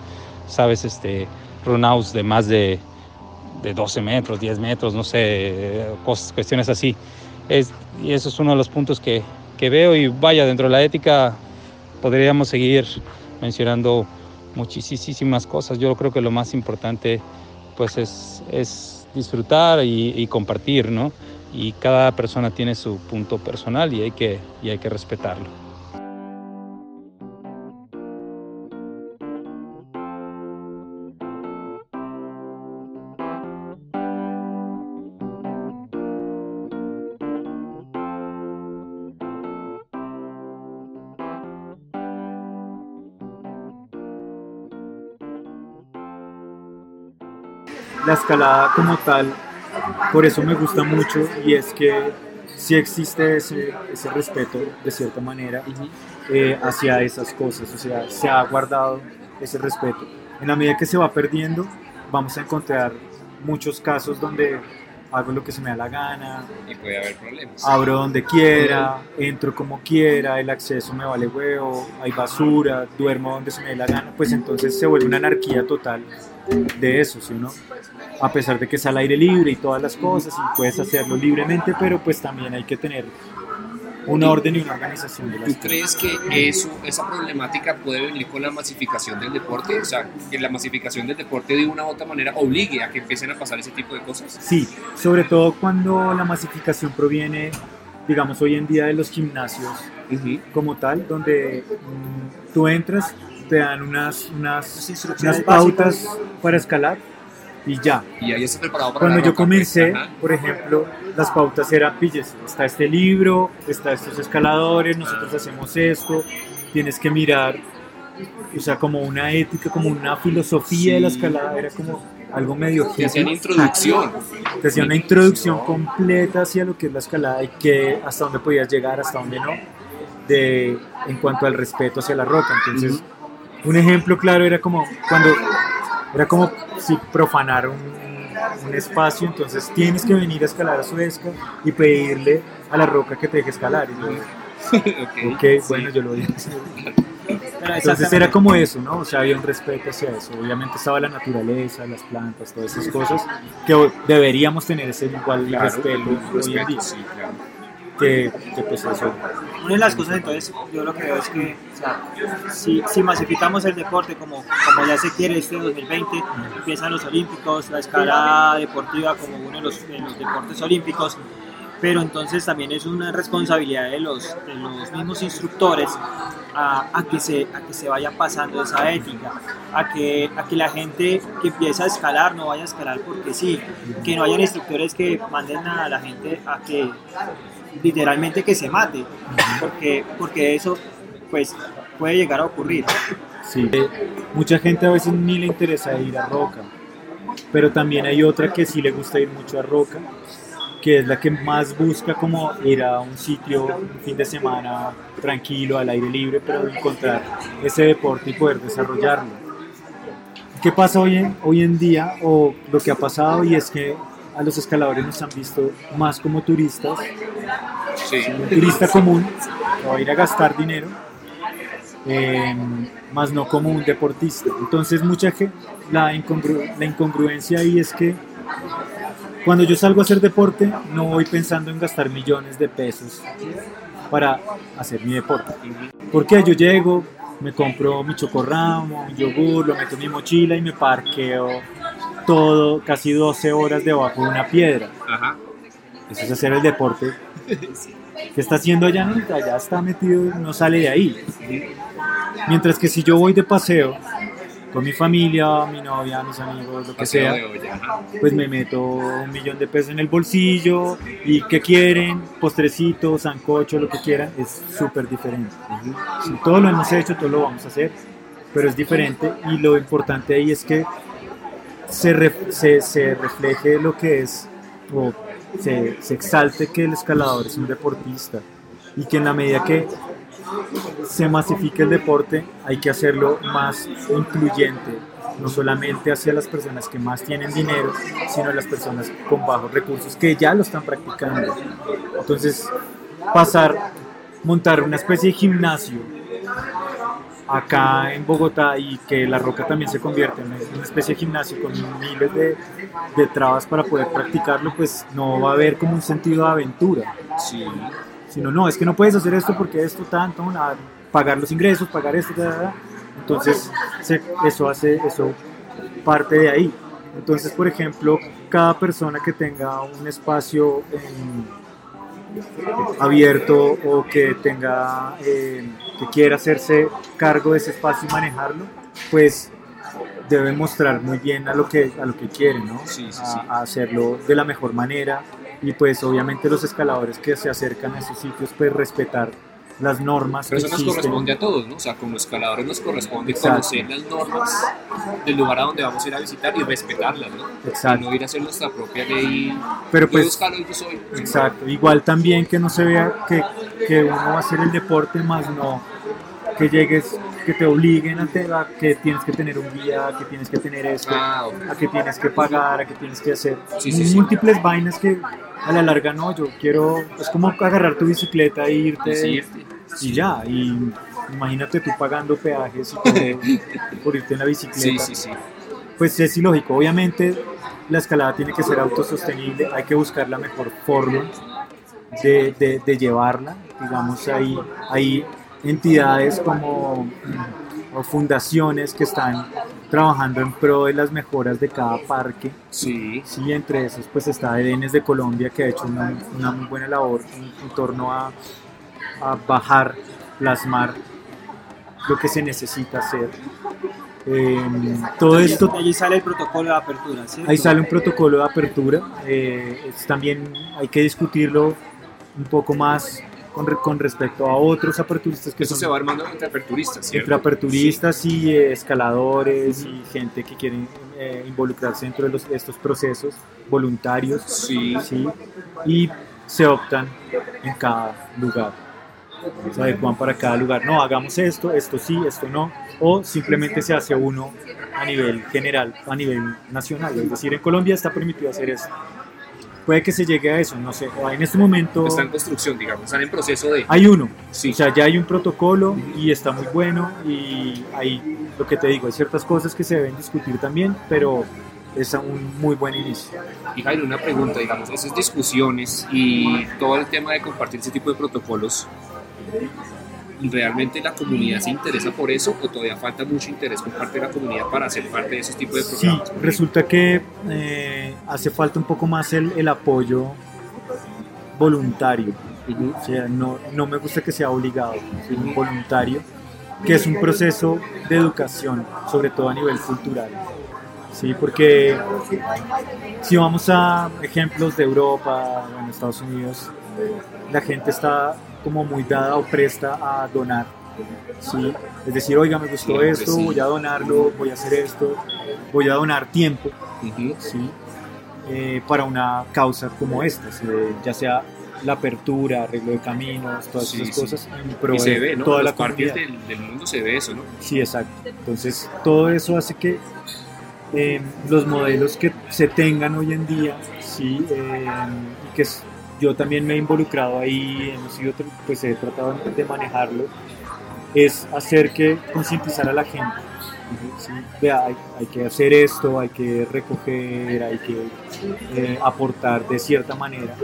sabes, este, runouts de más de, de 12 metros, 10 metros, no sé, cosas, cuestiones así. Es, y eso es uno de los puntos que, que veo y vaya, dentro de la ética podríamos seguir mencionando muchísimas cosas. Yo creo que lo más importante pues es, es disfrutar y, compartir, ¿no? Y cada persona tiene su punto personal y hay que, y hay que respetarlo. La escalada como tal, por eso me gusta mucho y es que sí existe ese, ese respeto de cierta manera eh, hacia esas cosas, o sea, se ha guardado ese respeto. En la medida que se va perdiendo, vamos a encontrar muchos casos donde hago lo que se me da la gana, y puede haber problemas. abro donde quiera, entro como quiera, el acceso me vale huevo, hay basura, duermo donde se me dé la gana, pues entonces se vuelve una anarquía total de eso, ¿sí no? A pesar de que es al aire libre y todas las cosas y puedes hacerlo libremente, pero pues también hay que tener una orden y una organización de las ¿Tú crees que eso, esa problemática puede venir con la masificación del deporte? O sea, que la masificación del deporte de una u otra manera obligue a que empiecen a pasar ese tipo de cosas. Sí, sobre todo cuando la masificación proviene, digamos, hoy en día de los gimnasios uh -huh. como tal, donde mmm, tú entras, te dan unas, unas, unas pautas para escalar y ya. Y ahí está preparado para Cuando yo comencé, pues, ajá. por ejemplo, las pautas eran, pilles, está este libro, está estos escaladores, nosotros hacemos esto, tienes que mirar, o sea, como una ética, como una filosofía de la Sí. escalada, era como algo medio Te hacían introducción. Te hacía una introducción completa hacia lo que es la escalada y que hasta dónde podías llegar, hasta dónde no, de, en cuanto al respeto hacia la roca. Entonces, un ejemplo claro era como cuando era como si profanar un, un espacio, entonces tienes que venir a escalar a Suezca y pedirle a la roca que te deje escalar. Y yo, *laughs* ok, ok, sí. bueno, yo lo dije. Entonces era como eso, ¿no? O sea, había un respeto hacia eso. Obviamente estaba la naturaleza, las plantas, todas esas cosas que deberíamos tener ese igual Claro, respeto hoy en respeto, día. sí, claro. Que, que pues eso. Una de las cosas entonces yo lo que veo es que o sea, si, si masificamos el deporte como, como ya se quiere este 2020, empiezan los olímpicos, la escalada deportiva como uno de los, de los deportes olímpicos, pero entonces también es una responsabilidad de los, de los mismos instructores a, a que se, a que se vaya pasando esa ética, a que, a que la gente que empieza a escalar no vaya a escalar porque sí, que no hayan instructores que manden a la gente a que literalmente que se mate, porque, porque eso pues puede llegar a ocurrir. Sí. Eh, Mucha gente a veces ni le interesa ir a Roca, pero también hay otra que sí le gusta ir mucho a Roca, que es la que más busca como ir a un sitio un fin de semana tranquilo, al aire libre, pero encontrar ese deporte y poder desarrollarlo. ¿Qué pasa hoy en, hoy en día o lo que ha pasado y es que a los escaladores nos han visto más como turistas, Sí. un turista común que va a ir a gastar dinero, eh, más no como un deportista. Entonces mucha gente, la, incongru- la incongruencia ahí es que cuando yo salgo a hacer deporte no voy pensando en gastar millones de pesos para hacer mi deporte. Porque yo llego, me compro mi chocorramo, mi yogur, lo meto en mi mochila y me parqueo todo, casi 12 horas debajo de una piedra. Ajá. Eso es hacer el deporte que está haciendo allá, allá está metido, no sale de ahí. Mientras que si yo voy de paseo con mi familia, mi novia, mis amigos, lo que Paseo sea, olla, pues me meto un millón de pesos en el bolsillo y ¿qué quieren? Postrecito, sancocho, lo que quieran, es súper diferente. Sí, todo lo hemos hecho, todo lo vamos a hacer, pero es diferente y lo importante ahí es que se, ref- se, se refleje lo que es, o se, se exalte que el escalador es un deportista y que en la medida que se masifique el deporte hay que hacerlo más incluyente, no solamente hacia las personas que más tienen dinero, sino las personas con bajos recursos que ya lo están practicando. Entonces, pasar, montar una especie de gimnasio acá en Bogotá y que La Roca también se convierta en una especie de gimnasio con miles de, de trabas para poder practicarlo, pues no va a haber como un sentido de aventura Sí. sino no, es que no puedes hacer esto porque esto tanto, nada, pagar los ingresos, pagar esto, ta, ta. entonces se- eso hace, eso parte de ahí. Entonces, por ejemplo, cada persona que tenga un espacio en- abierto o que tenga, eh, que quiera hacerse cargo de ese espacio y manejarlo, pues debe mostrar muy bien a lo que, a lo que quiere, ¿no? Sí, sí, sí. a hacerlo de la mejor manera y pues obviamente los escaladores que se acercan a esos sitios pues respetar las normas Pero que eso nos existen. corresponde a todos, ¿no? O sea, como escaladores nos corresponde Exacto. conocer las normas del lugar a donde vamos a ir a visitar y respetarlas, ¿no? Exacto. Y no ir a hacer nuestra propia ley. Pero yo pues escalo y yo soy. Exacto, igual también que no se vea que, que uno va a hacer el deporte más no que llegues, que te obliguen a, te- a que tienes que tener un guía, que tienes que tener esto, Ah, ok. a que tienes que pagar, a que tienes que hacer Sí, sí, sí. múltiples vainas que a la larga no, yo quiero, es como agarrar tu bicicleta e irte Decirte. y ya, y imagínate tú pagando peajes y todo *laughs* por irte en la bicicleta. Sí, sí, sí. Pues es ilógico. Obviamente la escalada tiene que ser autosostenible, hay que buscar la mejor forma de, de- de llevarla. Digamos, hay, hay entidades como o fundaciones que están trabajando en pro de las mejoras de cada parque. Sí. Sí, entre esos pues está Edenes de Colombia que ha hecho una, una muy buena labor en, en torno a, a bajar, plasmar lo que se necesita hacer. Em, todo Allí- esto Allí sale el protocolo de apertura, ¿cierto? Ahí sale un protocolo de apertura. eh, es también hay que discutirlo un poco más con, con respecto a otros aperturistas que Eso son se va armando entre aperturistas, ¿cierto? entre aperturistas y eh, escaladores y gente que quiere eh, involucrarse dentro de los- estos procesos voluntarios. Sí. ¿sí? Y se optan en cada lugar. Se adecuan para cada lugar. No, hagamos esto, esto sí, esto no. O simplemente se hace uno a nivel general, a nivel nacional. Es decir, en Colombia está permitido hacer eso. Puede que se llegue a eso, no sé. o En este momento Está en construcción, digamos. Están en proceso de. hay uno. Sí. O sea, ya hay un protocolo y está muy bueno. Y hay, lo que te digo, hay ciertas cosas que se deben discutir también, pero es un muy buen inicio. Y Jairo, una pregunta, digamos, esas discusiones y todo el tema de compartir ese tipo de protocolos, ¿realmente la comunidad se interesa por eso o todavía falta mucho interés por parte de la comunidad para ser parte de esos tipos de Sí, programas? por resulta que eh, hace falta un poco más el, el apoyo voluntario. O sea, no, no me gusta que sea obligado, sino voluntario, que es un proceso de educación, sobre todo a nivel cultural. Sí, porque si vamos a ejemplos de Europa o en Estados Unidos, la gente está como muy dada o presta a donar. Sí, es decir, oiga, me gustó esto, sí. voy a donarlo, voy a hacer esto, voy a donar tiempo. Ujú. ¿sí? Eh, para una causa como esta, ¿sí? ya sea la apertura, arreglo de caminos, todas Sí, esas cosas, Y se ve, ¿no? toda En la comunidad. del, del mundo se ve eso, ¿no? Sí, exacto. Entonces, todo eso hace que eh, los modelos que se tengan hoy en día, sí, eh, y que es- yo también me he involucrado ahí, hemos sido, tr- pues he tratado de manejarlo, es hacer que concientizar a la gente. ¿sí? Vea, hay, hay que hacer esto, hay que recoger, hay que eh, aportar de cierta manera.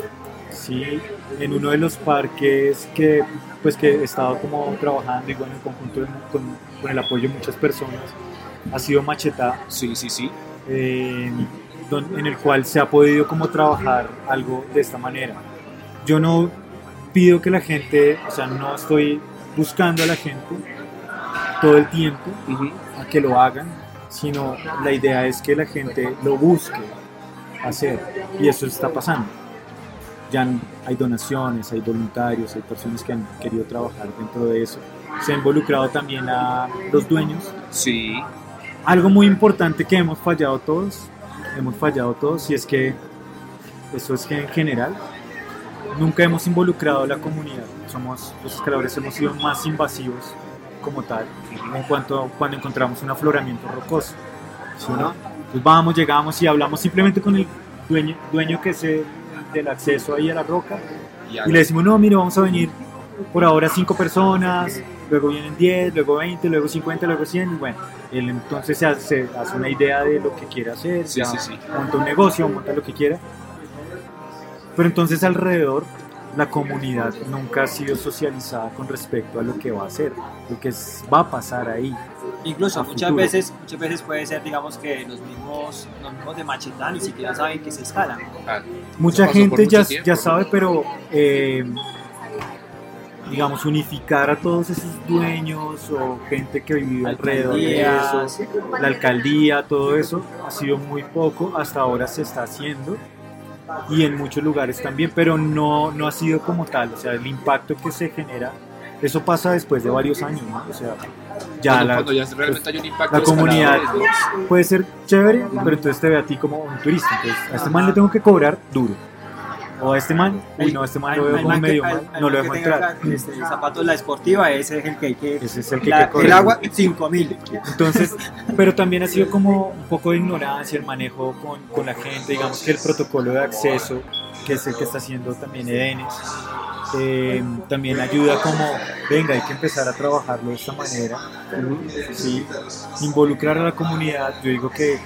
Sí, en uno de los parques que pues que he estado como trabajando y bueno en conjunto de- con, con el apoyo de muchas personas ha sido Machetá Sí, sí, sí. eh, en el cual se ha podido como trabajar algo de esta manera. Yo no pido que la gente, o sea, no estoy buscando a la gente todo el tiempo a que lo hagan, sino la idea es que la gente lo busque hacer y eso está pasando. Ya hay donaciones, hay voluntarios, hay personas que han querido trabajar dentro de eso. Se ha involucrado también a los dueños. Sí. Algo muy importante que hemos fallado todos, hemos fallado todos, y es que eso es que en general nunca hemos involucrado a la comunidad. Somos, los escaladores hemos sido más invasivos como tal en cuanto cuando encontramos un afloramiento rocoso. ¿sí, no? Pues vamos, llegamos y hablamos simplemente con el dueño, dueño que es el, del acceso ahí a la roca y le decimos, no, mire, vamos a venir por ahora cinco personas, luego vienen 10, luego 20, luego 50, luego 100, y bueno, él entonces se hace, hace una idea de lo que quiere hacer, Sí, ya sí, sí. monta un negocio, monta lo que quiera, pero entonces alrededor la comunidad nunca ha sido socializada con respecto a lo que va a hacer, lo que es- va a pasar ahí. Incluso muchas futuro. veces, muchas veces puede ser, digamos, que los mismos, los mismos de Machetán ni siquiera saben que se escalan. Mucha gente ya, tiempo, ya sabe, pero eh, digamos, unificar a todos esos dueños o gente que vive alrededor de eso, la alcaldía, todo eso, ha sido muy poco, hasta ahora se está haciendo y en muchos lugares también, pero no, no ha sido como tal, o sea, el impacto que se genera, eso pasa después de varios años, ¿no? O sea, ya cuando, la, cuando ya realmente hay un impacto la comunidad puede ser chévere, pero entonces te ve a ti como un turista. Entonces, a este man le tengo que cobrar duro. O a este man, uy, no, este man lo veo man medio al- mal, al no lo dejo entrar. acá, este, zapatos la deportiva, ese es el que hay que... Ese es el que la- hay que el agua, 5000. Entonces, pero también ha sido como un poco de ignorancia el manejo con, con la gente, digamos que el protocolo de acceso, que es el que está haciendo también Edenes, eh, también ayuda como, venga, hay que empezar a trabajarlo de esta manera, ¿sí? involucrar a la comunidad, yo digo que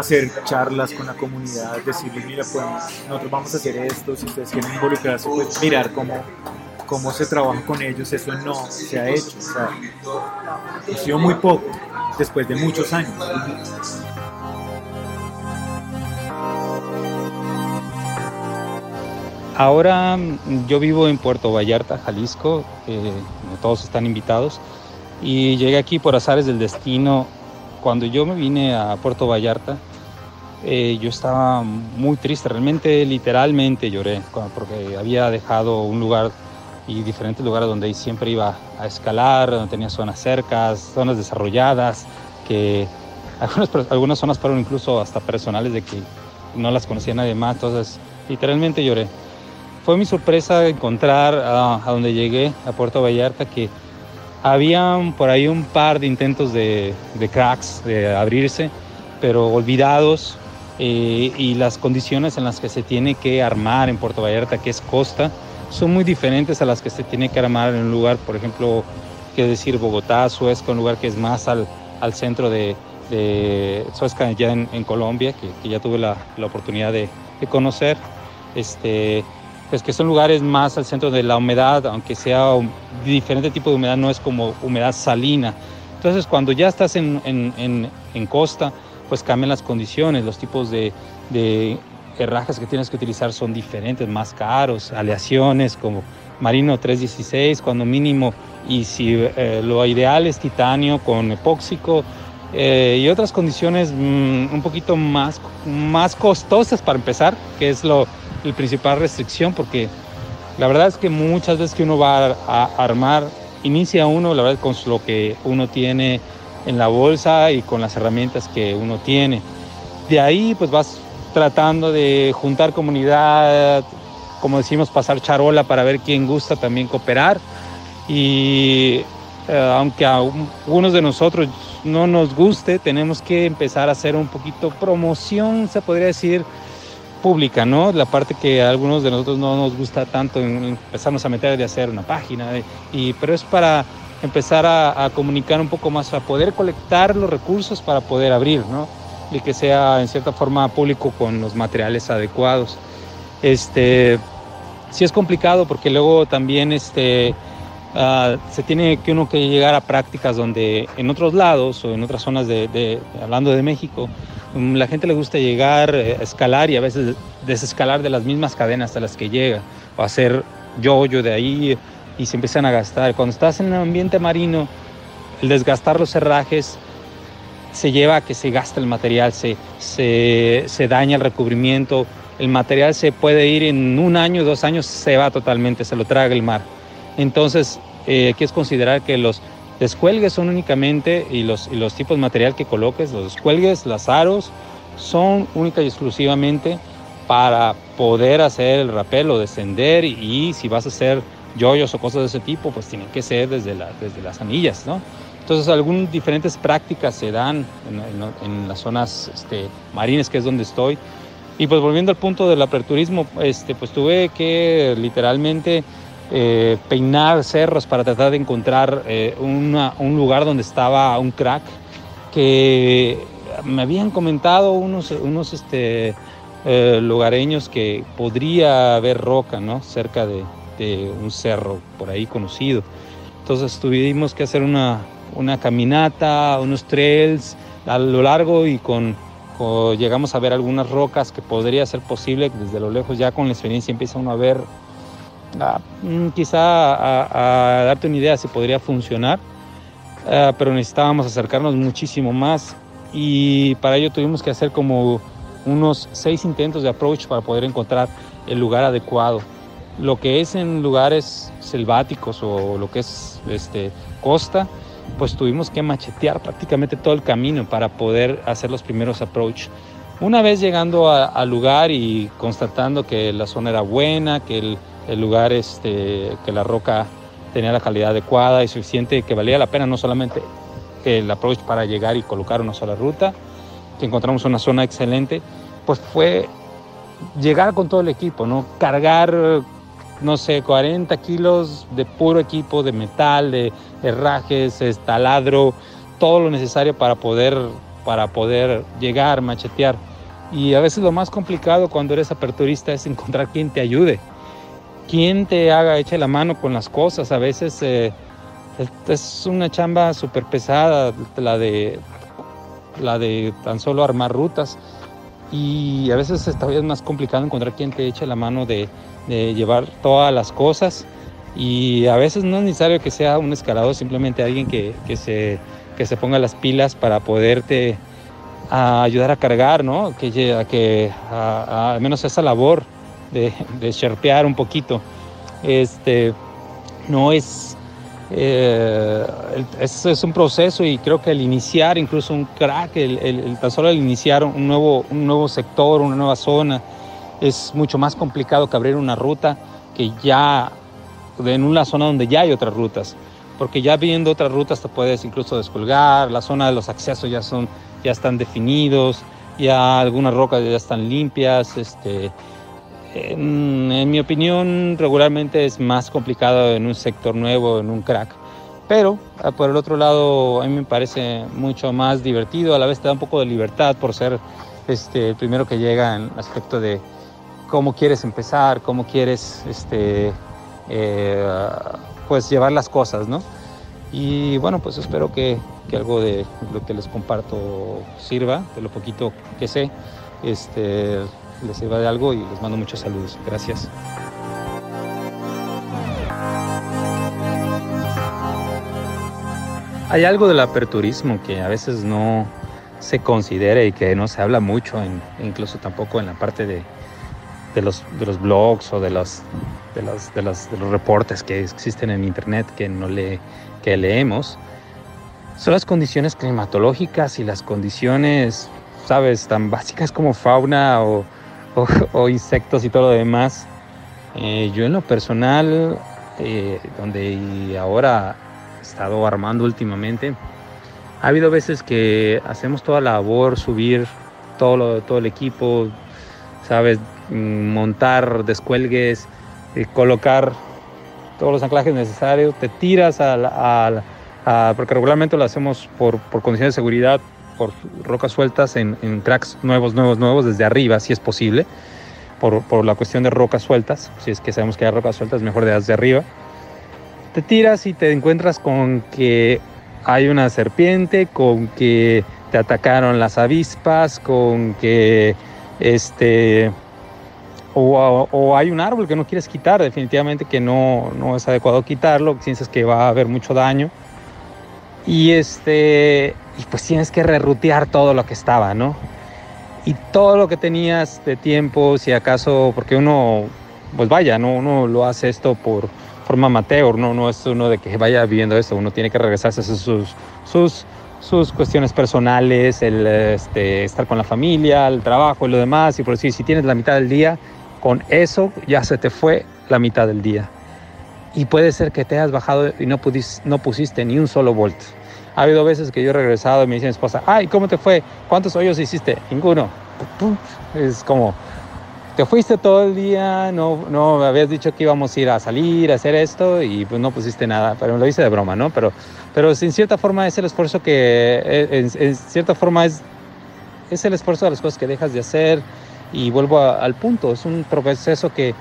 hacer charlas con la comunidad, decirles, mira, pues nosotros vamos a hacer esto, si ustedes quieren involucrarse, pues mirar cómo, cómo se trabaja con ellos, eso no se ha hecho, o sea, ha sido muy poco, después de muchos años. Ahora yo vivo en Puerto Vallarta, Jalisco, eh, todos están invitados, y llegué aquí por azares del destino. Cuando yo me vine a Puerto Vallarta, eh, yo estaba muy triste, realmente, literalmente lloré, porque había dejado un lugar y diferentes lugares donde siempre iba a escalar, donde tenía zonas cercas, zonas desarrolladas, que *laughs* algunas, algunas zonas fueron incluso hasta personales de que no las conocía nadie más, entonces literalmente lloré. Fue mi sorpresa encontrar a, a donde llegué, a Puerto Vallarta, que había por ahí un par de intentos de, de cracks, de abrirse, pero olvidados, eh, y las condiciones en las que se tiene que armar en Puerto Vallarta, que es costa, son muy diferentes a las que se tiene que armar en un lugar, por ejemplo, que decir Bogotá, Suezca, un lugar que es más al, al centro de, de Suezca, ya en, en Colombia, que, que, ya tuve la, la oportunidad de, de, conocer. Este, pues que son lugares más al centro de la humedad, aunque sea un diferente tipo de humedad, no es como humedad salina. Entonces, cuando ya estás en, en, en, costa, pues cambian las condiciones, los tipos de, de herrajes que tienes que utilizar son diferentes, más caros, aleaciones como Marino 316 cuando mínimo, y si eh, lo ideal es titanio con epóxico eh, y otras condiciones mmm, un poquito más, más costosas para empezar, que es lo, el principal restricción, porque la verdad es que muchas veces que uno va a armar, inicia uno, la verdad, con lo que uno tiene en la bolsa y con las herramientas que uno tiene. De ahí pues vas tratando de juntar comunidad, como decimos, pasar charola para ver quién gusta también cooperar. Y eh, aunque a algunos de nosotros no nos guste, tenemos que empezar a hacer un poquito promoción, se podría decir, pública, ¿no? La parte que a algunos de nosotros no nos gusta tanto en empezarnos a meter de hacer una página, y, pero es para empezar a, comunicar un poco más, a poder colectar los recursos para poder abrir, ¿no? Y que sea en cierta forma público con los materiales adecuados. Este, sí es complicado porque luego también este, uh, se tiene que uno que llegar a prácticas donde en otros lados o en otras zonas de, hablando de México, um, la gente le gusta llegar, eh, a escalar y a veces desescalar de las mismas cadenas a las que llega o hacer yo-yo de ahí y se empiezan a gastar. Cuando estás en un ambiente marino, el desgastar los herrajes se lleva a que se gasta el material, se, se, se daña el recubrimiento, el material se puede ir en un año, dos años, se va totalmente, se lo traga el mar. Entonces, eh, hay que considerar que los descuelgues son únicamente, y los, y los tipos de material que coloques, los descuelgues, las aros, son única y exclusivamente para poder hacer el rapel o descender y, si vas a hacer yoyos o cosas de ese tipo, pues tienen que ser desde, la, desde las anillas, ¿no? Entonces, algunas diferentes prácticas se dan en, en, las zonas este, que es donde estoy. Y pues volviendo al punto del aperturismo, este, pues tuve que literalmente eh, peinar cerros para tratar de encontrar eh, una, un lugar donde estaba un crack que me habían comentado unos, unos este, eh, lugareños que podría haber roca ¿no? cerca de, un cerro por ahí conocido. Entonces tuvimos que hacer una, una caminata, unos trails a lo largo y con, llegamos a ver algunas rocas que podría ser posible desde lo lejos ya con la experiencia empieza uno a ver Mm, quizá a, darte una idea si podría funcionar, eh, pero necesitábamos acercarnos muchísimo más y para ello tuvimos que hacer como unos seis intentos de approach para poder encontrar el lugar adecuado. Lo que es en lugares selváticos o lo que es este, costa, pues tuvimos que machetear prácticamente todo el camino para poder hacer los primeros approach. Una vez llegando al lugar y constatando que la zona era buena, que el, el lugar, este, que la roca tenía la calidad adecuada y suficiente, que valía la pena no solamente el approach para llegar y colocar una sola ruta, que encontramos una zona excelente, pues fue llegar con todo el equipo, ¿no? Cargar, no sé, 40 kilos de puro equipo, de metal, de herrajes, taladro, todo lo necesario para poder, para poder llegar, machetear. Y a veces lo más complicado cuando eres aperturista es encontrar quien te ayude quien te haga, eche la mano con las cosas. A veces eh, es una chamba súper pesada, la de, la de tan solo armar rutas. Y a veces es todavía más complicado encontrar quien te eche la mano de, llevar todas las cosas. Y a veces no es necesario que sea un escalador, simplemente alguien que, se, que se ponga las pilas para poderte ayudar a cargar, ¿no? Que, que al menos esa labor de, de un poquito. Este, no es, eh, es, un proceso y creo que el iniciar incluso un crack, el, el, tan solo el iniciar un nuevo, un nuevo sector, una nueva zona, es mucho más complicado que abrir una ruta que ya en una zona donde ya hay otras rutas. Porque ya viendo otras rutas te puedes incluso descolgar, la zona de los accesos ya, son, ya están definidos, ya algunas rocas ya están limpias, este, en, mi opinión, regularmente es más complicado en un sector nuevo, en un crack. Pero ah, por el otro lado, a mí me parece mucho más divertido, a la vez te da un poco de libertad por ser este, el primero que llega en aspecto de cómo quieres empezar, cómo quieres este, eh, pues llevar las cosas, ¿no? Y bueno, pues espero que, que, algo de lo que les comparto sirva, de lo poquito que sé. Este, les sirva de algo y les mando muchos saludos. Gracias. Hay algo del aperturismo que a veces no se considera y que no se habla mucho, incluso tampoco en la parte de, de, los, de los blogs o de los, de, los, de, los, de los reportes que existen en internet que, no le, que leemos. Son las condiciones climatológicas y las condiciones, sabes, tan básicas como fauna o, o, insectos y todo lo demás. Eh, yo en lo personal, eh, donde ahora he estado armando últimamente, ha habido veces que hacemos toda la labor, subir todo, todo el equipo, sabes, mm, montar descuelgues, eh, colocar todos los anclajes necesarios, te tiras a, porque regularmente lo hacemos por, por condiciones de seguridad, por rocas sueltas en, cracks nuevos, nuevos, nuevos desde arriba, si es posible, por, por, la cuestión de rocas sueltas. Si es que sabemos que hay rocas sueltas, mejor desde arriba. Te tiras y te encuentras con que hay una serpiente, con que te atacaron las avispas, con que este o, o, hay un árbol que no quieres quitar, definitivamente que no, no es adecuado quitarlo, piensas que va a haber mucho daño Y este, y pues tienes que rerutear todo lo que estaba, ¿no? Y todo lo que tenías de tiempo, si acaso, porque uno, pues vaya, ¿no? Uno lo hace esto por forma amateur, ¿no? No es uno de que vaya viviendo esto, uno tiene que regresarse a sus, sus, sus cuestiones personales, el este, estar con la familia, el trabajo y lo demás, y por decir, si tienes la mitad del día, con eso ya se te fue la mitad del día. Y puede ser que te hayas bajado y no, pudiste, no pusiste ni un solo volt. Ha habido veces que yo he regresado y me dice mi esposa, ay, ¿cómo te fue? ¿Cuántos hoyos hiciste? Ninguno. Es como, te fuiste todo el día, no, no habías dicho que íbamos a ir a salir, a hacer esto y pues no pusiste nada, pero lo hice de broma, ¿no? Pero, pero en cierta forma es el esfuerzo que, en, en cierta forma es, es el esfuerzo de las cosas que dejas de hacer y vuelvo a, al punto, es un proceso que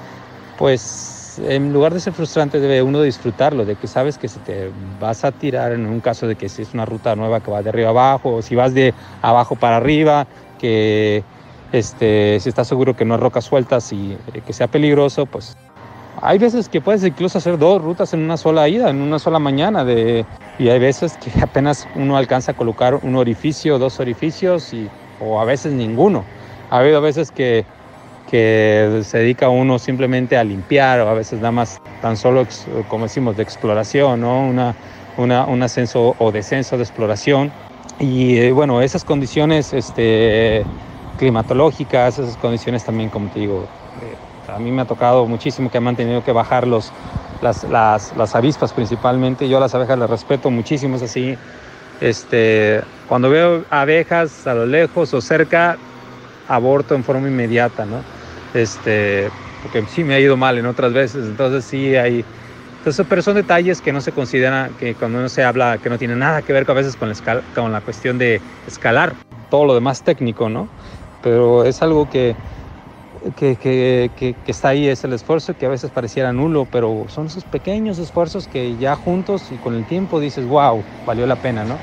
pues en lugar de ser frustrante, debe uno disfrutarlo, de que sabes que si te vas a tirar en un caso de que si es una ruta nueva que va de arriba abajo, o si vas de abajo para arriba, que este, si estás seguro que no hay rocas sueltas y eh, que sea peligroso, pues hay veces que puedes incluso hacer dos rutas en una sola ida, en una sola mañana, de, y hay veces que apenas uno alcanza a colocar un orificio, dos orificios, y, o a veces ninguno. Ha habido veces que que se dedica uno simplemente a limpiar o a veces nada más tan solo, como decimos, de exploración, ¿no? Una, una, un ascenso o descenso de exploración. Y eh, bueno, esas condiciones este, climatológicas, esas condiciones también, como te digo, eh, a mí me ha tocado muchísimo que han tenido que bajar los, las, las, las, avispas principalmente. Yo las abejas las respeto muchísimo, es así. Este, cuando veo abejas a lo lejos o cerca, aborto en forma inmediata, ¿no? Este, porque sí me ha ido mal en otras veces, entonces sí hay... Entonces, pero son detalles que no se consideran, que cuando uno se habla, que no tiene nada que ver a veces con la, con la cuestión de escalar, todo lo demás técnico, ¿no? Pero es algo que, que, que, que, está ahí, es el esfuerzo que a veces pareciera nulo, pero son esos pequeños esfuerzos que ya juntos y con el tiempo dices, wow, valió la pena, ¿no?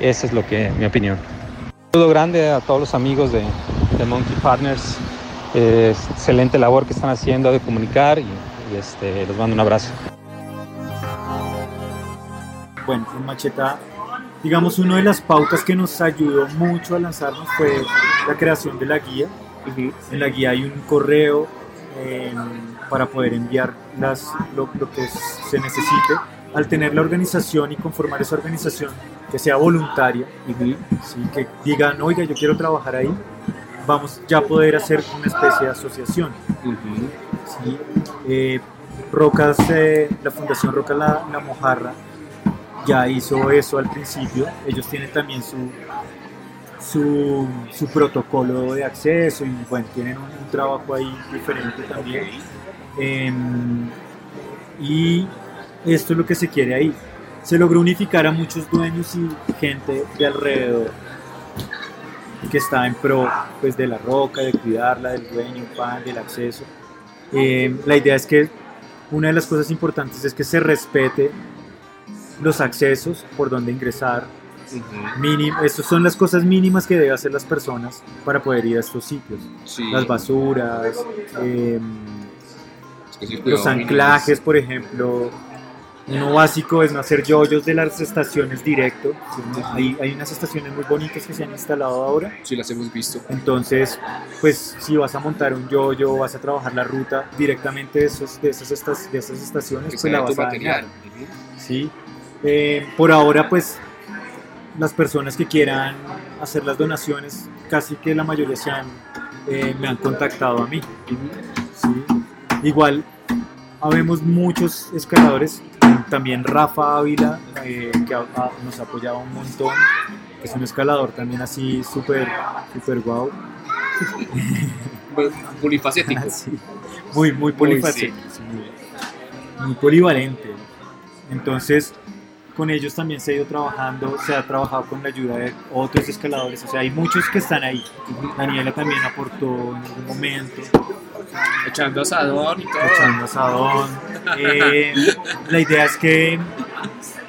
Esa es lo que, mi opinión. Un saludo grande a todos los amigos de, de Monkey Partners eh, excelente labor que están haciendo de comunicar y, y este, les mando un abrazo. Bueno, en Macheta, digamos, una de las pautas que nos ayudó mucho a lanzarnos fue la creación de la guía. Uh -huh. En la guía hay un correo eh, para poder enviar las, lo, lo que se necesite. Al tener la organización y conformar esa organización que sea voluntaria, uh -huh. ¿sí? que digan, oiga, yo quiero trabajar ahí, vamos ya a poder hacer una especie de asociación. Uh -huh. ¿sí? eh, Rocas, eh, la Fundación Roca la, la, Mojarra ya hizo eso al principio. Ellos tienen también su, su, su protocolo de acceso y bueno, tienen un, un trabajo ahí diferente también. Eh, y esto es lo que se quiere ahí. Se logró unificar a muchos dueños y gente de alrededor que está en pro pues, de la roca, de cuidarla, del dueño, pan, del acceso. Eh, la idea es que una de las cosas importantes es que se respete los accesos por donde ingresar. Uh -huh. Mínimo, estas son las cosas mínimas que deben hacer las personas para poder ir a estos sitios. Sí. Las basuras, eh, es que los anclajes, por ejemplo, uno básico es no hacer yoyos de las estaciones directo. Hay, hay, unas estaciones muy bonitas que se han instalado ahora. Sí, las hemos visto. Entonces, pues si vas a montar un yoyo, vas a trabajar la ruta directamente de, esos, de, esas, estas, de esas estaciones, que pues la vas a -huh. Sí. Eh, por ahora, pues las personas que quieran hacer las donaciones, casi que la mayoría se han, eh, me han contactado a mí. Sí. Igual, habemos muchos escaladores también Rafa Ávila, eh, que a, a, nos ha apoyado un montón, que es un escalador también así súper, súper guau. Polifacético. *laughs* sí, muy, muy polifacético. Sí. Muy, muy, polivalente. Entonces, con ellos también se ha ido trabajando, se ha trabajado con la ayuda de otros escaladores, o sea, hay muchos que están ahí. Daniela también aportó en algún momento. Echando asadón y todo. Echando asadón. Eh, la idea es que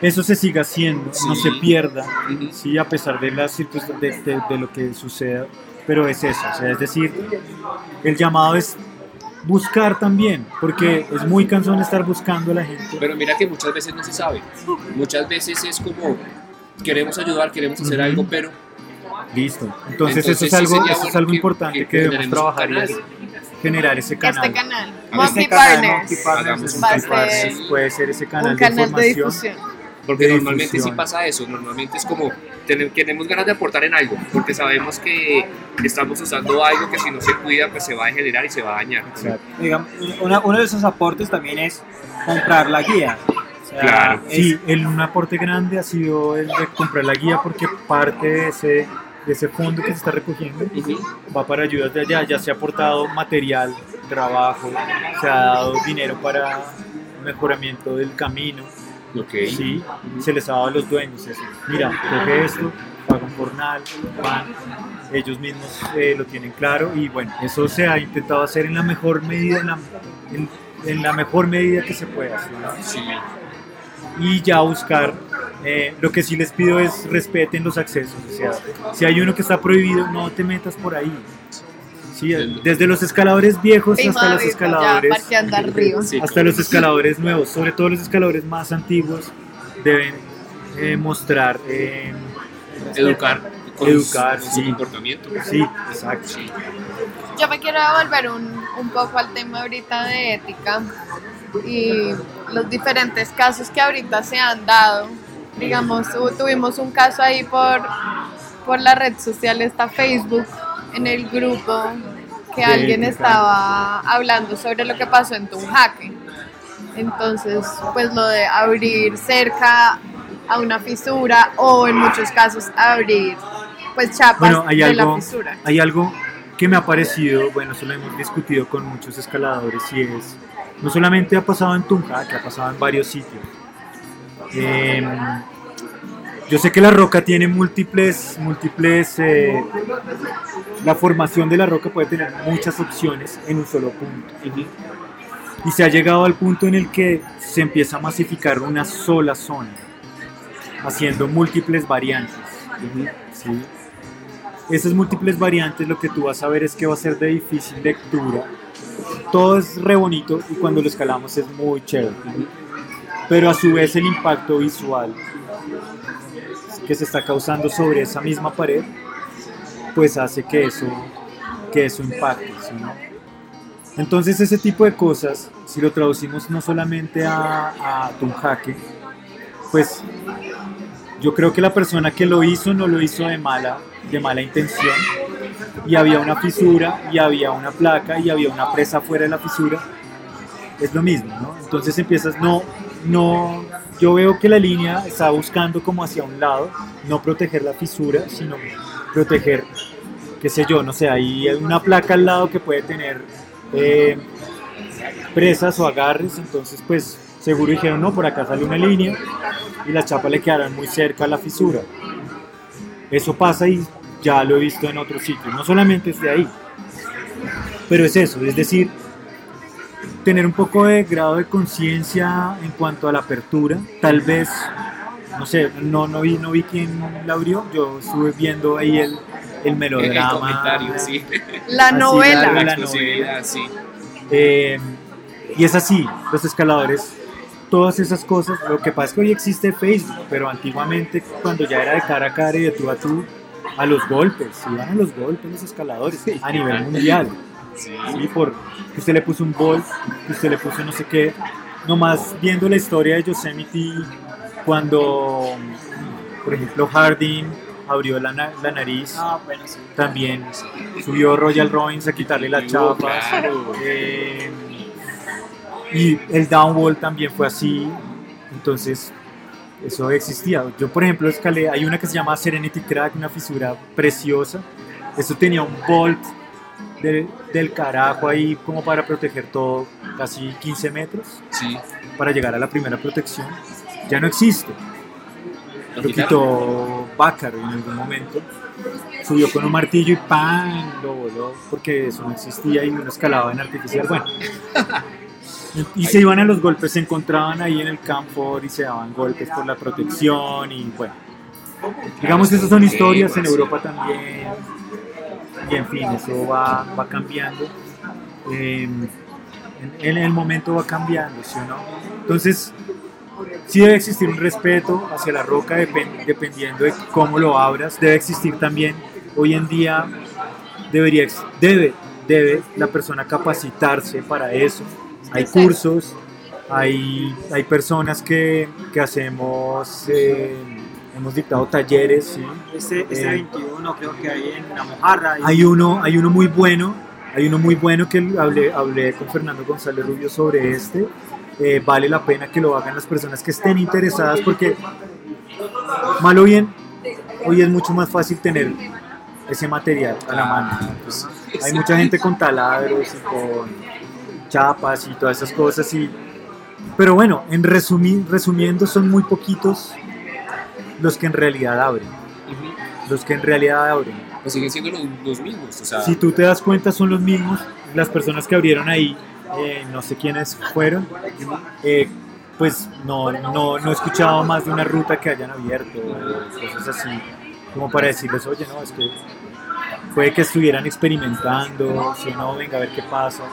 eso se siga haciendo, sí. no se pierda, uh -huh. ¿sí? a pesar de, las de, de, de, lo que suceda, pero es eso, o sea, es decir, el llamado es buscar también, porque es muy cansón estar buscando a la gente. Pero mira que muchas veces no se sabe, muchas veces es como, queremos ayudar, queremos hacer Ujú. algo, pero Listo. Entonces, Entonces, eso es algo, eso es algo que- importante que que, debemos trabajar generar ese canal. Este canal, Este Monkey canal, Partners, Monkey Partners, a Monkey Partners ser puede ser ese canal, un canal de de difusión. porque de normalmente sí difusión. pasa eso, normalmente es como tenem- tenemos ganas de aportar en algo, porque sabemos que estamos usando algo que si no se cuida pues se va a degenerar y se va a dañar. Exacto. Digamos, una- uno de esos aportes también es comprar la guía. O sea, Claro. es- Sí, el, un aporte grande ha sido el de comprar la guía porque parte de ese, ese fondo que se está recogiendo va para ayudas de allá. Ya se ha aportado material, trabajo, se ha dado dinero para mejoramiento del camino. Ok. Sí, se les ha dado a los dueños eso. Mira, coge esto, paga un jornal, van, ellos mismos eh, lo tienen claro y bueno, eso se ha intentado hacer en la mejor medida, en la, en- en la mejor medida que se pueda. ¿sí? Sí. Y ya buscar, eh, lo que sí les pido es respeten los accesos, o sea, si hay uno que está prohibido, no te metas por ahí. Sí, desde los escaladores viejos hasta los David, escaladores Ya hasta los escaladores nuevos, sobre todo los escaladores más antiguos, deben eh, mostrar. eh, Educar. con Educar, su sí. comportamiento. sí, exacto. Yo me quiero devolver un, un poco al tema ahorita de ética y los diferentes casos que ahorita se han dado. Digamos, tu- tuvimos un caso ahí por, por la red social, esta Facebook, en el grupo, que De alguien estaba hablando sobre lo que pasó en Tunjaque. Entonces, pues lo de abrir cerca a una fisura o en muchos casos abrir pues chapas Bueno, hay de la algo, fisura. hay algo que me ha parecido, bueno, eso lo hemos discutido con muchos escaladores y es, no solamente ha pasado en Tunja, que ha pasado en varios sitios. Eh, yo sé que la roca tiene múltiples, múltiples, eh, la formación de la roca puede tener muchas opciones en un solo punto. Y se ha llegado al punto en el que se empieza a masificar una sola zona, haciendo múltiples variantes. Esas múltiples variantes lo que tú vas a ver es que va a ser de difícil lectura. Todo es re bonito y cuando lo escalamos es muy chévere. Pero a su vez el impacto visual que se está causando sobre esa misma pared, pues hace que eso, que eso impacte. Entonces ese tipo de cosas, si lo traducimos no solamente a, a Tunjaque, pues yo creo que la persona que lo hizo no lo hizo de mala, de mala intención y había una fisura y había una placa y había una presa fuera de la fisura. Es lo mismo, ¿no? Entonces empiezas, no, no, yo veo que la línea está buscando como hacia un lado, no proteger la fisura, sino proteger, qué sé yo, no sé, hay una placa al lado que puede tener eh, presas o agarres, entonces pues seguro dijeron, no, por acá sale una línea y las chapas le quedarán muy cerca a la fisura. Eso pasa y ya lo he visto en otros sitios, no solamente es de ahí, pero es eso, es decir, tener un poco de grado de conciencia en cuanto a la apertura, tal vez, no sé, no, no, vi, no vi quién la abrió, yo estuve viendo ahí el, el El melodrama. comentario, sí. La Así, novela. la- La la explosividad, sí. Eh, y es así, los escaladores, todas esas cosas, lo que pasa es que hoy existe Facebook, pero antiguamente cuando ya era de cara a cara y de tú a tú, a los golpes, iban a los golpes los escaladores a nivel mundial. Sí. Sí, por que usted le puso un bolt, que usted le puso no sé qué. Nomás viendo la historia de Yosemite, cuando, por ejemplo, Harding abrió la, na- la nariz, Ah, bueno, sí. también subió Royal Rollins a quitarle las chapas. claro. eh, y el downwall también fue así. Entonces, eso existía. Yo, por ejemplo, escalé, hay una que se llama Serenity Crack, una fisura preciosa. Eso tenía un bolt de- del carajo ahí como para proteger todo, casi 15 metros, Sí. para llegar a la primera protección. Ya no existe. ¿Lo Lo quitó Bácaro en algún momento. Subió con un martillo y ¡pam! Lo voló porque eso no existía y uno escalaba en artificial. Bueno. Y, se iban a los golpes, se encontraban ahí en el campo y se daban golpes por la protección y bueno. Digamos que esas son historias en Europa también. Y en fin, eso va, va cambiando. Eh, en, en el momento va cambiando, ¿sí o no? Entonces, sí debe existir un respeto hacia la roca depen- dependiendo de cómo lo abras. Debe existir también, hoy en día, debería, debe, debe la persona capacitarse para eso. Hay cursos, hay, hay personas que, que hacemos, eh, hemos dictado talleres, ¿sí? Este, este Eh, 21 creo que hay en La Mojarra. y- Hay uno, hay uno muy bueno, hay uno muy bueno que hablé, hablé con Fernando González Rubio sobre este. Eh, vale la pena que lo hagan las personas que estén interesadas porque, mal o bien, hoy es mucho más fácil tener ese material a la mano. Pues, hay mucha gente con taladros y con chapas y todas esas cosas. Y, pero bueno, en resumi- resumiendo, son muy poquitos los que en realidad abren. Ujú. Los que en realidad abren. Pues siguen siendo los, los mismos. O sea, Si tú te das cuenta, son los mismos. Las personas que abrieron ahí, eh, no sé quiénes fueron, eh, pues no, no, no he escuchado más de una ruta que hayan abierto, cosas así, como para decirles, oye, no, es que puede que estuvieran experimentando, si no, venga a ver qué pasa.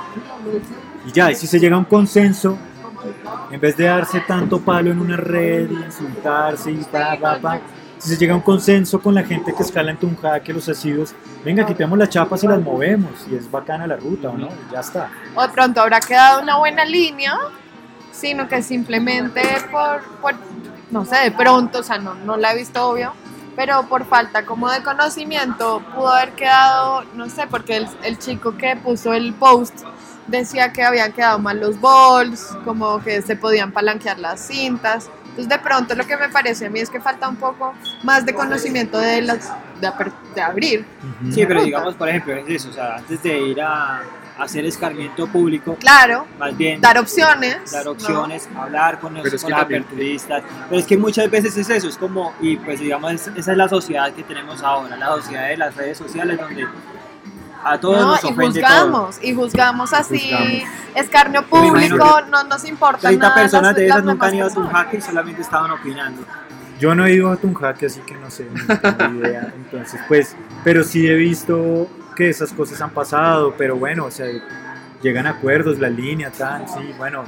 Y ya, y si se llega a un consenso, en vez de darse tanto palo en una red y insultarse y pa, pa, pa, si se llega a un consenso con la gente que escala en Tunja, que los asiduos, venga, quitemos las chapas y las movemos, y es bacana la ruta, ¿o no? Y ya está. O de pronto habrá quedado una buena línea, sino que simplemente por, por no sé, de pronto, o sea, no, no la he visto obvio, pero por falta como de conocimiento pudo haber quedado, no sé, porque el, el chico que puso el post decía que habían quedado mal los balls, como que se podían palanquear las cintas. Entonces de pronto lo que me parece a mí es que falta un poco más de conocimiento de, las, de, de abrir. Sí, pero digamos, por ejemplo, es eso, o sea, antes de ir a hacer escarmiento público, Claro, más bien dar opciones. dar ¿no? opciones, hablar con los, con aperturistas. Pero es que muchas veces es eso, es como, y pues digamos, es- esa es la sociedad que tenemos ahora, la sociedad de las redes sociales donde a todos No, nos y ofende todo. juzgamos, y juzgamos así, Juzgamos. escarnio público, no nos importa 30 nada. personas las- de esas nunca han ido a un hacker y solamente estaban opinando. Yo no he ido a Tunjaque, así que no sé, no tengo idea. Entonces, pues, pero sí he visto que esas cosas han pasado, pero bueno, o sea, llegan acuerdos, la línea, tal, sí, bueno,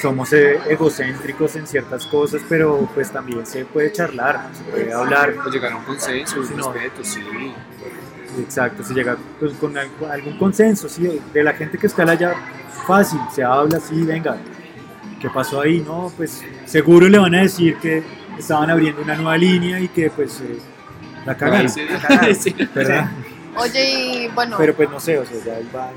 somos eh, egocéntricos en ciertas cosas, pero pues también se puede charlar, se puede hablar, pues llegar a un consenso, un Sí, no. respeto, sí. exacto, se llega pues, con algún consenso, sí, de la gente que escala ya fácil, se habla así, venga, ¿qué pasó ahí? No, pues seguro le van a decir que estaban abriendo una nueva línea y que pues eh, la cagaron, Sí, la cagaron, *laughs* *laughs* sí. Oye, y bueno, Pero pues no sé, o sea, ya va, va-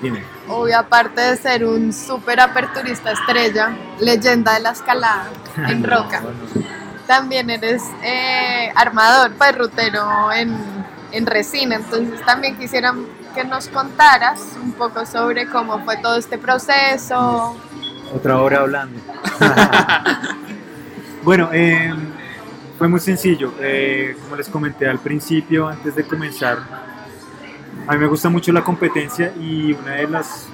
dime. obvio, aparte de ser un súper aperturista estrella, leyenda de la escalada *laughs* en roca, No, no. también eres eh, armador, pues rutero en, en resina. Entonces también quisiera que nos contaras un poco sobre cómo fue todo este proceso. Otra hora hablando. *laughs* bueno, eh, fue muy sencillo. Eh, como les comenté al principio, antes de comenzar, a mí me gusta mucho la competencia y una de las,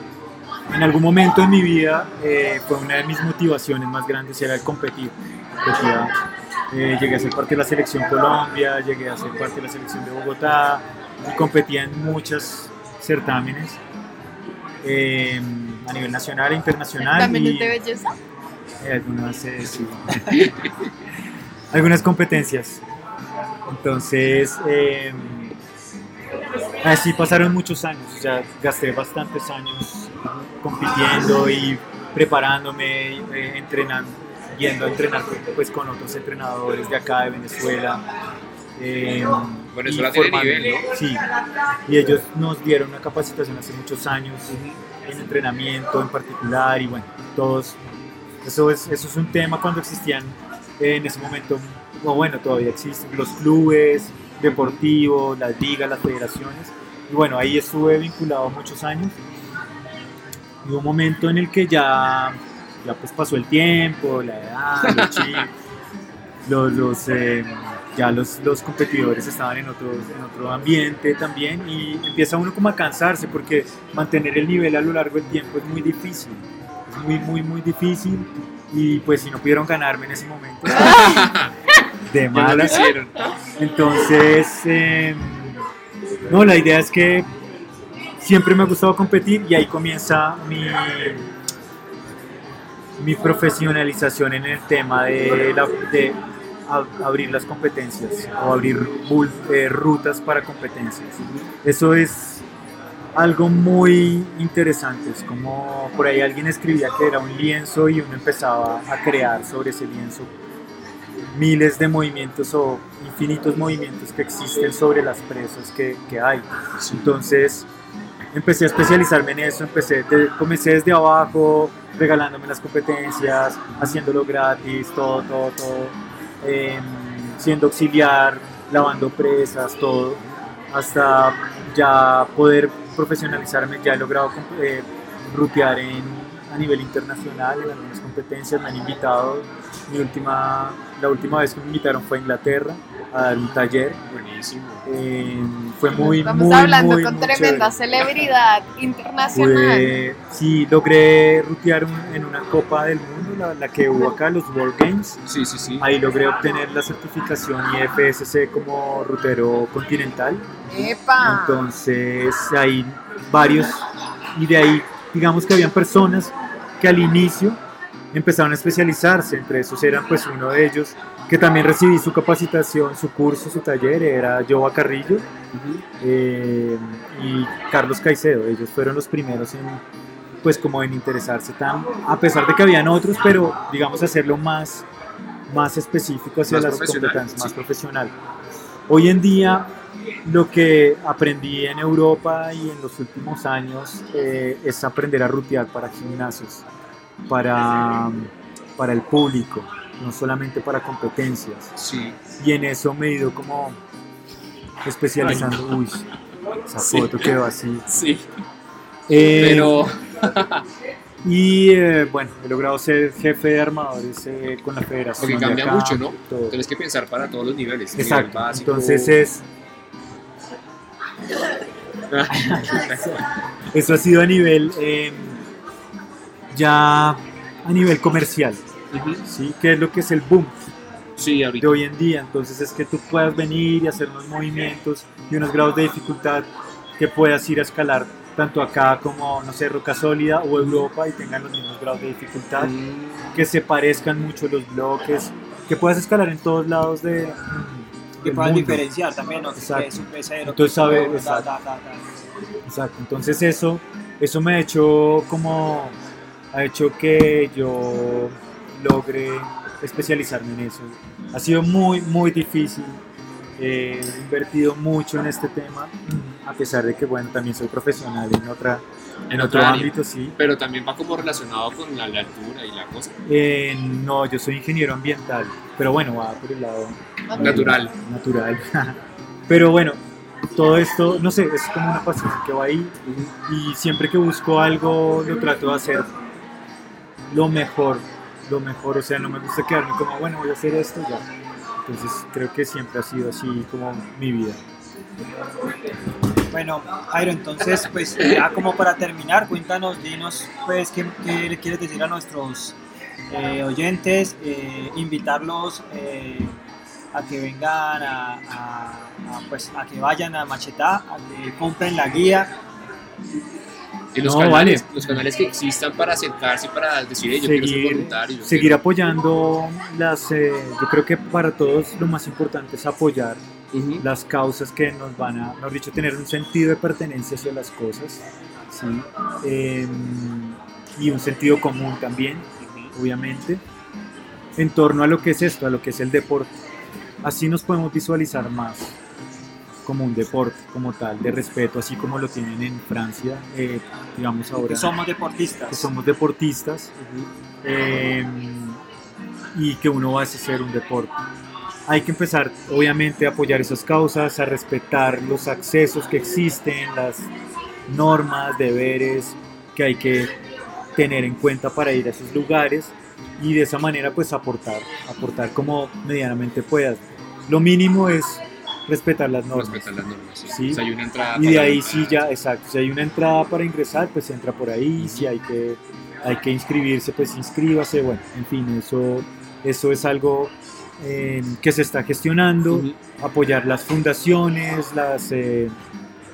en algún momento en mi vida, eh, fue una de mis motivaciones más grandes era el competir. Competía, eh, llegué a ser parte de la selección Colombia, llegué a ser parte de la selección de Bogotá y competía en muchos certámenes eh, a nivel nacional e internacional. También y- es de belleza. algunas, eh, sí. *laughs* algunas competencias. Entonces, así pasaron muchos años, o sea, gasté bastantes años compitiendo y preparándome, eh, entrenando, yendo a entrenar pues, con otros entrenadores de acá de Venezuela. eh, Venezuela tiene nivel, ¿no? Sí, y ellos nos dieron una capacitación hace muchos años en entrenamiento en particular y bueno, todos, eso es, eso es un tema cuando existían en ese momento, o bueno, todavía existen los clubes deportivos, las ligas, las federaciones, y bueno, ahí estuve vinculado muchos años. Y hubo un momento en el que ya, ya pues pasó el tiempo, la edad, los *laughs* chicos, los, los, eh, ya los, los competidores estaban en otro, en otro ambiente también. Y empieza uno como a cansarse porque mantener el nivel a lo largo del tiempo es muy difícil, es muy, muy, muy difícil. Y pues si no pudieron ganarme en ese momento, *laughs* de malas, hicieron. entonces, eh, no, la idea es que siempre me ha gustado competir y ahí comienza mi, mi profesionalización en el tema de, la- de abrir las competencias o abrir eh, rutas para competencias. Eso es algo muy interesante, es como por ahí alguien escribía que era un lienzo y uno empezaba a crear sobre ese lienzo miles de movimientos o infinitos movimientos que existen sobre las presas que, que hay. Entonces empecé a especializarme en eso, empecé de- comencé desde abajo, regalándome las competencias, haciéndolo gratis, todo, todo, todo, em, siendo auxiliar, lavando presas, todo, hasta ya poder profesionalizarme, ya he logrado eh, rutear en, a nivel internacional en algunas competencias, me han invitado, mi última, la última vez que me invitaron fue a Inglaterra a dar un taller, Buenísimo. em, fue muy, Estamos muy, hablando muy, con muy tremenda chévere. celebridad internacional. Pude- sí, logré rutear un- en una Copa del Mundo, la, la que hubo acá, los World Games. Sí, sí, sí. Ahí logré obtener la certificación IFSC como rutero continental. ¡Epa! Entonces, hay varios, y de ahí, digamos que habían personas que al inicio empezaron a especializarse, entre esos eran pues uno de ellos, que también recibí su capacitación, su curso, su taller, era Joa Carrillo eh, y Carlos Caicedo, ellos fueron los primeros en pues como en interesarse tan, a pesar de que habían otros, pero digamos hacerlo más, más específico hacia Más las competencias, más sí. profesional. Hoy en día lo que aprendí en Europa y en los últimos años eh, es aprender a rutear para gimnasios, para, para el público, no solamente para competencias. Sí. Y en eso me he ido como especializando. Uy, esa Sí. foto quedó así. Sí. Eh, Pero *laughs* Y eh, bueno, he logrado ser jefe de armadores eh, con la federación. porque cambia acá, mucho, ¿no? todo. Tienes que pensar para todos los niveles. nivel Exacto. básico. Entonces es, *laughs* eso ha sido a nivel eh, ya a nivel comercial, Ujú. ¿sí? Que es lo que es el boom Sí, de hoy en día. Entonces es que tú puedas venir y hacer unos movimientos y unos grados de dificultad que puedas ir a escalar tanto acá como, no sé, Roca Sólida o Europa y tengan los mismos grados de dificultad, Mm, que se parezcan mucho los bloques, que puedas escalar en todos lados de... Que mundo. diferenciar también, ¿no? Que Exacto. es un pecero. Entonces, que sabe- exacto. ta, ta, ta. Exacto, entonces eso, eso me ha hecho como, ha hecho que yo logre especializarme en eso. Ha sido muy, muy difícil, eh, he invertido mucho en este tema, a pesar de que, bueno, también soy profesional en, otra, en, otro área. ámbito, sí. Pero también va como relacionado con la, la altura y la cosa. Eh, no, yo soy ingeniero ambiental, pero bueno, va por el lado Natural. natural. *laughs* Pero bueno, todo esto, no sé, es como una pasión que va ahí y siempre que busco algo lo trato de hacer lo mejor, lo mejor, o sea, no me gusta quedarme como, bueno, voy a hacer esto ya. Entonces creo que siempre ha sido así como mi vida. Bueno, Jairo, entonces, pues ya como para terminar, cuéntanos, dinos, pues, qué, le quieres decir a nuestros eh, oyentes, eh, invitarlos eh, a que vengan a, pues, a que vayan a Machetá, a que compren la guía. Y los, No, canales, vale. los canales que existan para acercarse para decir, "Hey, yo quiero ser Seguir, voluntario. seguir quiero-". apoyando las, eh, yo creo que para todos lo más importante es apoyar Ujú. las causas que nos van a, mejor dicho, tener un sentido de pertenencia hacia las cosas, ¿sí? Em, y un sentido común también, obviamente, en torno a lo que es esto, a lo que es el deporte. Así nos podemos visualizar más como un deporte, como tal, de respeto, así como lo tienen en Francia, eh, digamos ahora Que somos deportistas. que somos deportistas eh, y que uno va a hacer un deporte. Hay que empezar, obviamente, a apoyar esas causas, a respetar los accesos que existen, las normas, deberes que hay que tener en cuenta para ir a esos lugares y de esa manera pues aportar, aportar como medianamente puedas. Lo mínimo es respetar las normas. Respetar las normas. Sí. Sí. O sea, hay una entrada. Y de para- ahí sí ya, exacto, si hay una entrada para ingresar, pues entra por ahí, si hay que, hay que inscribirse, pues inscríbase, bueno, en fin, eso, eso es algo eh, que se está gestionando, apoyar las fundaciones, las, eh,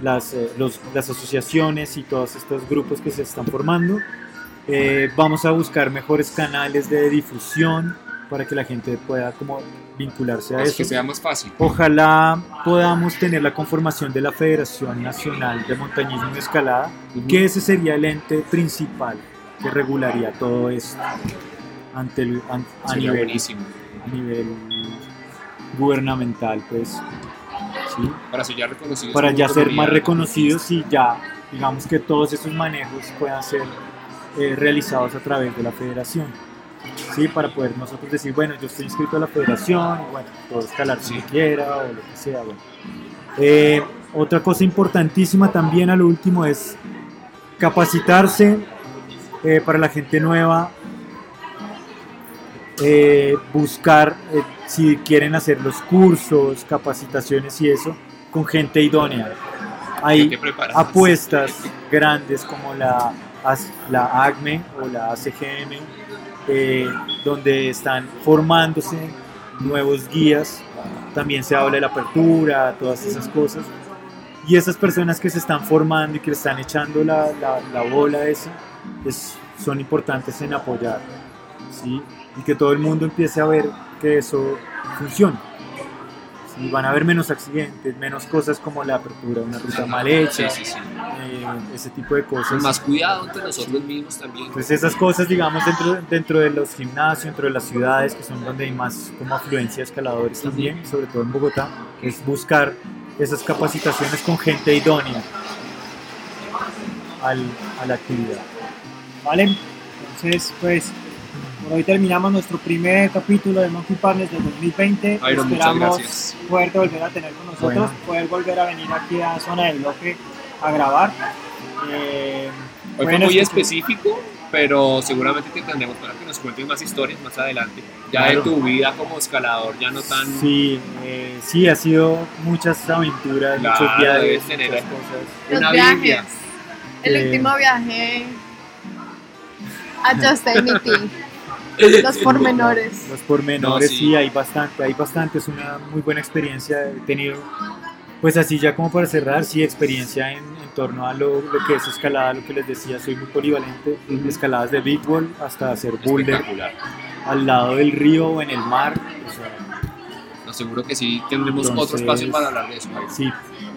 las, eh, los- las asociaciones y todos estos grupos que se están formando Eh, vamos a buscar mejores canales de difusión para que la gente pueda como vincularse a Es eso. que sea más fácil. Ojalá podamos tener la conformación de la Federación Nacional de Montañismo y Escalada, que ese sería el ente principal que regularía todo esto ante el- an- a, nivel, buenísimo. a nivel gubernamental, pues, ¿sí? Para ser ya reconocidos. para ya ser más reconocidos y ya, digamos que todos esos manejos puedan ser eh, realizados a través de la federación. Sí, para poder nosotros decir, bueno, yo estoy inscrito a la federación, y bueno, puedo escalar si Sí. quiera o lo que sea. Bueno. Eh, otra cosa importantísima también a lo último es capacitarse eh, para la gente nueva, eh, buscar si quieren hacer los cursos, capacitaciones y eso, con gente idónea. Hay apuestas grandes como la, la ACME o la ACGM, eh, donde están formándose nuevos guías. También se habla de la apertura, todas esas cosas. Y esas personas que se están formando y que están echando la, la, la bola esa, es- son importantes en apoyar. ¿sí? Y que todo el mundo empiece a ver que eso funciona. ¿Sí? Van a haber menos accidentes, menos cosas como la apertura de una ruta mal hecha, Sí, sí, sí. eh, ese tipo de cosas. más cuidado entre nosotros mismos también. Entonces esas cosas, digamos, dentro, dentro de los gimnasios, dentro de las ciudades, que son donde hay más como afluencia de escaladores también, sobre todo en Bogotá, es buscar esas capacitaciones con gente idónea al- a la actividad. ¿Vale? Entonces, pues, por hoy terminamos nuestro primer capítulo de Monkey Partners del 2020. Jairo, muchas Esperamos poderte volver a tener con nosotros, Bueno. poder volver a venir aquí a Zona del Bloque a grabar. Eh, Hoy fue muy escuchar- específico, pero seguramente te tendremos para que nos cuentes más historias más adelante. Ya Claro. de tu vida como escalador, ya no tan. Sí, eh, sí, ha sido muchas aventuras, Claro, muchos viajes, debes tener muchas cosas. Los Una viajes. Biblia. El Eh, último viaje a Yosemite. *laughs* Los pormenores. Los pormenores, No, sí. sí. hay bastante, hay bastante, es una muy buena experiencia. He tenido, pues así ya como para cerrar, sí, experiencia en, en torno a lo, lo que es escalada, lo que les decía, soy muy polivalente, escaladas de big wall hasta hacer boulder al lado del río o en el mar. o sea, No, seguro que sí tendremos otro Entonces- espacio para hablar de eso. Sí.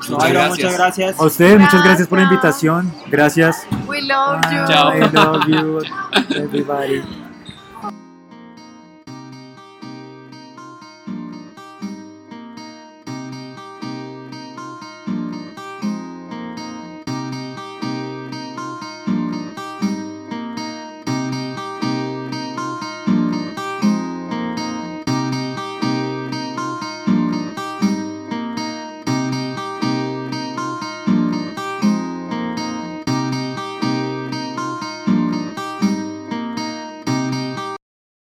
No, Muchas gracias. muchas gracias. A ustedes, muchas gracias por la Gracias. invitación. Gracias. We love you. Chao. I love you, everybody.